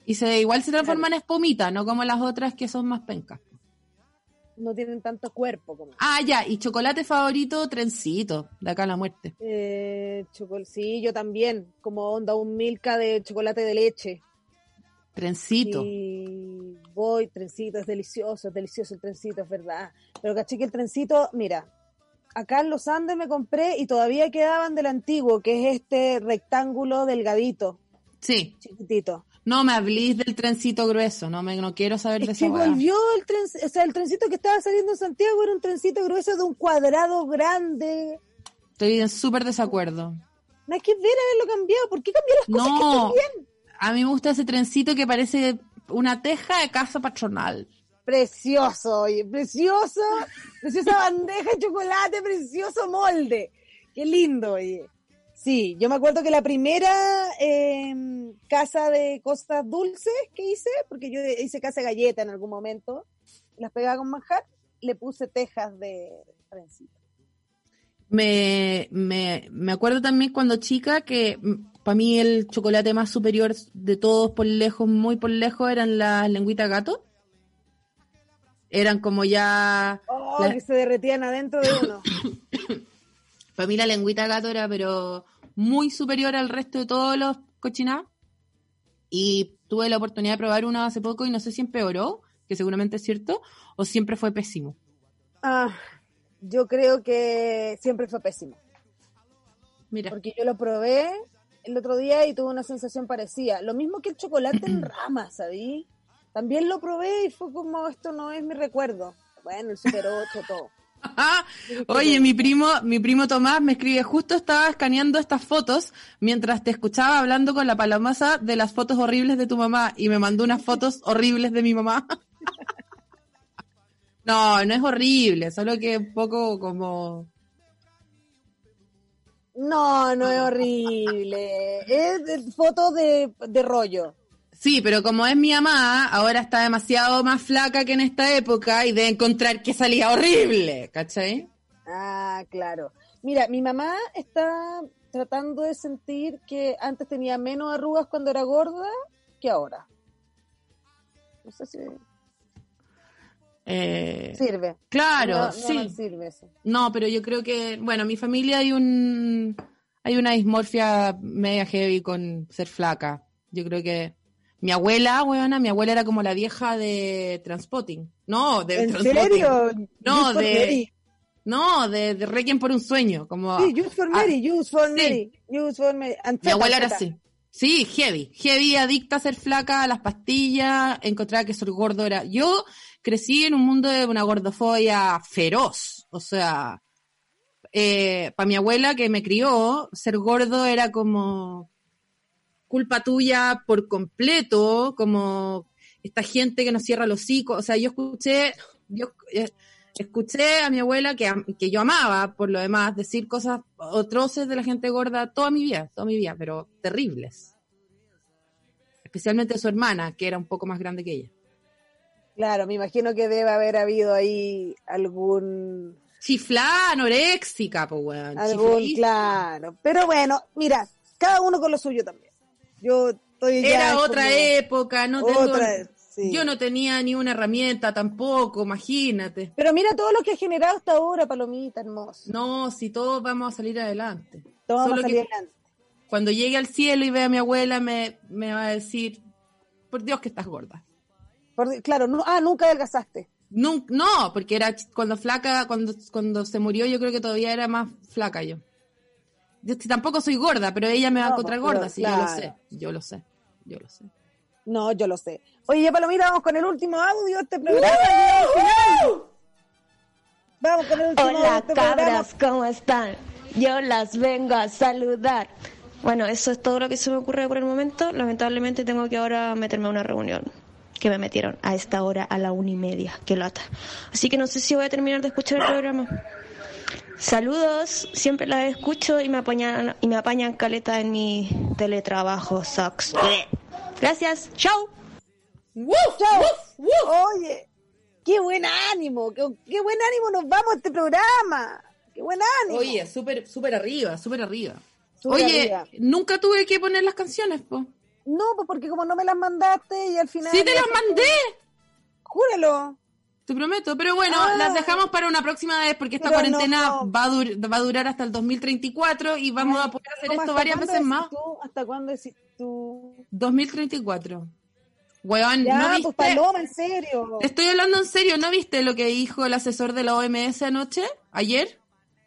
Y se igual se transforma en espumita, no como las otras que son más pencas. No tienen tanto cuerpo como. Ah, ya, y chocolate favorito, trencito, de acá a la muerte. Eh, chocol sí, yo también, como onda un milka de chocolate de leche. Trencito. Y voy, trencito, es delicioso, es delicioso el trencito, es verdad. Pero caché que el trencito, mira, acá en los Andes me compré y todavía quedaban del antiguo, que es este rectángulo delgadito, Sí. chiquitito. No me hablís del trencito grueso, no me no quiero saber de Es que esa weá. volvió el trencito, o sea, el trencito que estaba saliendo en Santiago era un trencito grueso de un cuadrado grande. Estoy en súper desacuerdo. No hay que ver haberlo cambiado. ¿Por qué cambiar las cosas que No, están bien? a mí me gusta ese trencito que parece una teja de casa patronal. Precioso, oye, precioso, preciosa [LAUGHS] bandeja de chocolate, precioso molde. Qué lindo, oye. Sí, yo me acuerdo que la primera eh, casa de cosas dulces que hice, porque yo hice casa de galleta en algún momento, las pegaba con manjar, le puse tejas de trencito. Me, me, me acuerdo también cuando chica que para mí el chocolate más superior de todos por lejos, muy por lejos, eran las lengüitas gato. Eran como ya... Oh, que se derretían adentro de uno. [COUGHS] Para mí la lengüita gato era pero muy superior al resto de todos los cochinados. Y tuve la oportunidad de probar una hace poco y no sé si empeoró, que seguramente es cierto, o siempre fue pésimo. Ah, yo creo que siempre fue pésimo. Mira. Porque yo lo probé el otro día y tuve una sensación parecida. Lo mismo que el chocolate en [CLEARS THROAT] rama, ¿sabí? También lo probé y fue como, esto no es mi recuerdo. Bueno, el Super 8, todo. [LAUGHS] Oye, mi primo, mi primo Tomás me escribe, justo estaba escaneando estas fotos mientras te escuchaba hablando con la palomaza de las fotos horribles de tu mamá y me mandó unas fotos [LAUGHS] horribles de mi mamá. [LAUGHS] No, no es horrible, solo que un poco como... No, no es horrible. Es de- foto de, de rollo. Sí, pero como es mi mamá, ahora está demasiado más flaca que en esta época y de encontrar que salía horrible, ¿cachai? Ah, claro. Mira, mi mamá está tratando de sentir que antes tenía menos arrugas cuando era gorda que ahora. No sé si... Eh, Sirve. Claro, No, no sí. nos sirve eso. No, pero yo creo que, bueno, en mi familia hay un hay una dismorfia media heavy con ser flaca. Yo creo que mi abuela, weona, mi abuela era como la vieja de Transpotting. No, de ¿En serio? No, de Mary. No, de, de Requiem por un sueño, como Sí, Youth for Ah, Mary, Youth for sí. Mary, Youth for Mary. Mi abuela era así. Sí, heavy. Heavy, adicta a ser flaca, a las pastillas, encontraba que ser gordo era. Yo crecí en un mundo de una gordofobia feroz. O sea, para mi abuela que me crió, ser gordo era como culpa tuya por completo, como esta gente que nos cierra los hocico. O sea, yo escuché, yo eh, escuché a mi abuela que, que yo amaba, por lo demás, decir cosas atroces de la gente gorda toda mi vida, toda mi vida, pero terribles. Especialmente su hermana, que era un poco más grande que ella. Claro, me imagino que debe haber habido ahí algún Chiflá, anoréxica, pues weón. algún claro. Pero bueno, mira, cada uno con lo suyo también. Yo estoy ya Era otra como- época, no tengo- Otra, sí. yo no tenía ni una herramienta tampoco, imagínate. Pero mira todo lo que ha generado hasta ahora, Palomita, hermoso. No, si todos vamos a salir adelante. Todos vamos a salir que adelante. Cuando llegue al cielo y vea a mi abuela, me, me va a decir, por Dios que estás gorda. Por- claro, no, ah, nunca adelgazaste. Nun- no, porque era cuando flaca, cuando, cuando se murió, yo creo que todavía era más flaca yo. Yo tampoco soy gorda, pero ella me va a No, encontrar pues, gorda, sí, yo lo sé, yo lo sé, yo lo sé. No, yo lo sé. Oye, ya, Palomita, vamos con el último audio de este programa. Vamos con el último audio de Hola este programa. cabras, ¿cómo están? Yo las vengo a saludar. Bueno, eso es todo lo que se me ocurre por el momento. Lamentablemente tengo que ahora meterme a una reunión que me metieron a esta hora a la una y media. Qué lata. Así que no sé si voy a terminar de escuchar el programa. Saludos, siempre las escucho y me apañan, y me apañan caleta en mi teletrabajo. Sucks. Gracias, chao. Chao. Oye, qué buen ánimo, qué, qué buen ánimo nos vamos a este programa. Qué buen ánimo. Oye, súper, súper arriba, súper arriba. Súper Oye, arriba. nunca tuve que poner las canciones, po. No, pues porque como no me las mandaste y al final... Sí te las mandé. Júralo. Te prometo, pero bueno, Ah. las dejamos para una próxima vez porque esta cuarentena no. va, a dur- va a durar hasta el 2034 y vamos a poder hacer ¿Cómo, esto varias veces más. tú? ¿Hasta cuándo decís tú? 2034. Weón, Ya, ¿no pues viste? Paloma, en serio. Te estoy hablando en serio, ¿no viste lo que dijo el asesor de la OMS anoche? ¿Ayer?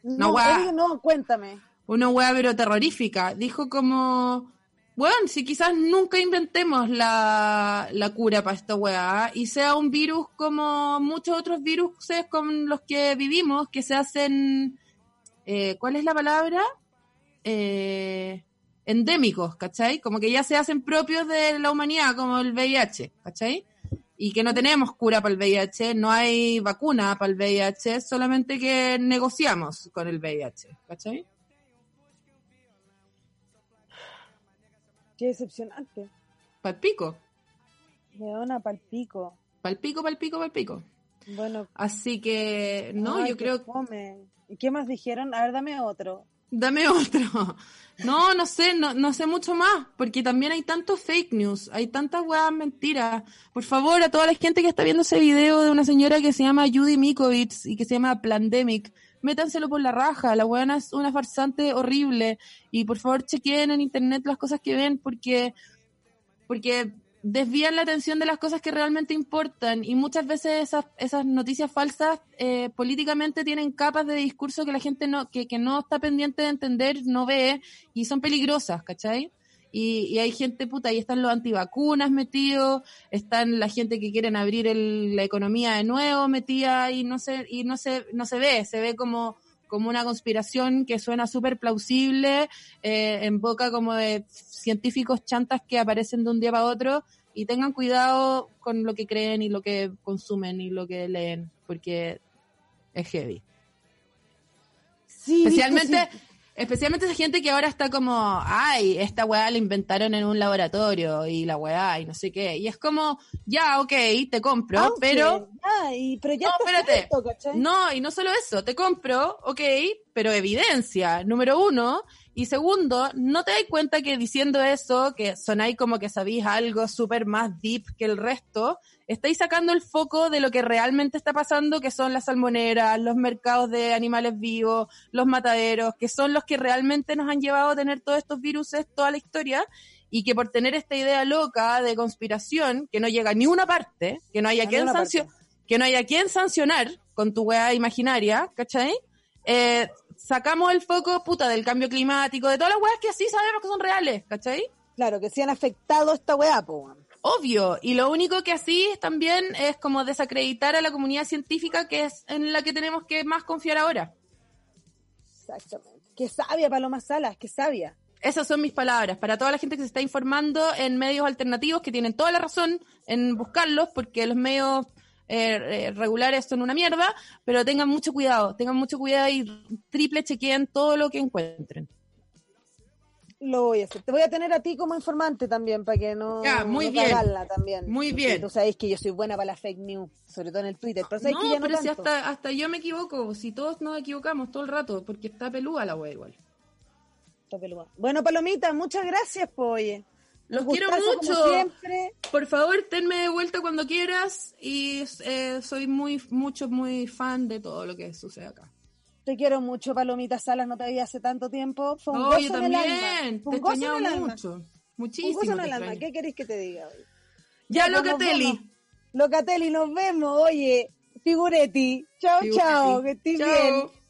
No, oye, no, cuéntame. Una weá pero terrorífica. Dijo como, bueno, si quizás nunca inventemos la, la cura para esta weá y sea un virus como muchos otros virus con los que vivimos, que se hacen, eh, ¿cuál es la palabra? Eh, endémicos, ¿cachai? Como que ya se hacen propios de la humanidad, como el VIH, ¿cachai? Y que no tenemos cura para el VIH, no hay vacuna para el VIH, solamente que negociamos con el VIH, ¿cachai? Qué decepcionante. Palpico, Leona palpico. palpico, palpico, palpico. Bueno. Así que, no, ay, yo creo fome. ¿Y qué más dijeron? A ver, dame otro. Dame [LAUGHS] otro. No, no sé, no, no sé mucho más, porque también hay tantos fake news, hay tantas weas mentiras. Por favor, a toda la gente que está viendo ese video de una señora que se llama Judy Mikovits y que se llama Plandemic, métanselo por la raja, la weona es una farsante horrible y por favor chequeen en internet las cosas que ven porque porque desvían la atención de las cosas que realmente importan y muchas veces esas, esas noticias falsas eh, políticamente tienen capas de discurso que la gente no, que, que no está pendiente de entender, no ve y son peligrosas, ¿cachai? Y, y hay gente puta, ahí están los antivacunas metidos, están la gente que quieren abrir el- la economía de nuevo metida y no se, y no se, no se ve, se ve como, como una conspiración que suena súper plausible, eh, en boca como de científicos chantas que aparecen de un día para otro y tengan cuidado con lo que creen y lo que consumen y lo que leen, porque es heavy. Sí, especialmente, sí. Especialmente esa gente que ahora está como, ay, esta weá la inventaron en un laboratorio y la weá y no sé qué. Y es como, ya, ok, te compro, Aunque, pero... ya No, espérate. No, y no solo eso, te compro, ok, pero evidencia, número uno, Y segundo, no te das cuenta que diciendo eso, que sonáis como que sabéis algo súper más deep que el resto, estáis sacando el foco de lo que realmente está pasando, que son las salmoneras, los mercados de animales vivos, los mataderos, que son los que realmente nos han llevado a tener todos estos virus toda la historia, y que por tener esta idea loca de conspiración, que no llega a ni una parte, que no haya A quien sancio- que no haya quien sancionar con tu weá imaginaria, ¿cachai? Eh, sacamos el foco, puta, del cambio climático, de todas las weas que sí sabemos que son reales, ¿cachai? Claro, que sí han afectado esta weá, po. Obvio, y lo único que así es también es como desacreditar a la comunidad científica que es en la que tenemos que más confiar ahora. Exactamente. Qué sabia Paloma Salas, qué sabia. Esas son mis palabras para toda la gente que se está informando en medios alternativos que tienen toda la razón en buscarlos porque los medios eh, eh, regulares son una mierda, pero tengan mucho cuidado, tengan mucho cuidado y triple chequeen todo lo que encuentren. Lo voy a hacer. Te voy a tener a ti como informante también, para que no, Ya, muy no bien. también. Muy bien. Tú sabes que yo soy buena para la fake news, sobre todo en el Twitter. Pero sabes No, que ya no pero si hasta, hasta yo me equivoco, si todos nos equivocamos todo el rato, porque está pelúa la wea igual. Está peluda. Bueno, Palomita, muchas gracias, po, oye. Los Un quiero mucho. siempre. Por favor, tenme de vuelta cuando quieras y eh, soy muy, mucho, muy fan de todo lo que sucede acá. Te quiero mucho, Palomita Salas, no te veía hace tanto tiempo. Fue un No, gozo yo en el alma. también, Fue te un gozo en el alma. mucho. Un Muchísimo. gozo en te el alma. ¿Qué querés que te diga hoy? Ya, Locatelli. Locatelli, nos vemos. Oye, Figuretti. Chao, chao. Que estés Chao. bien.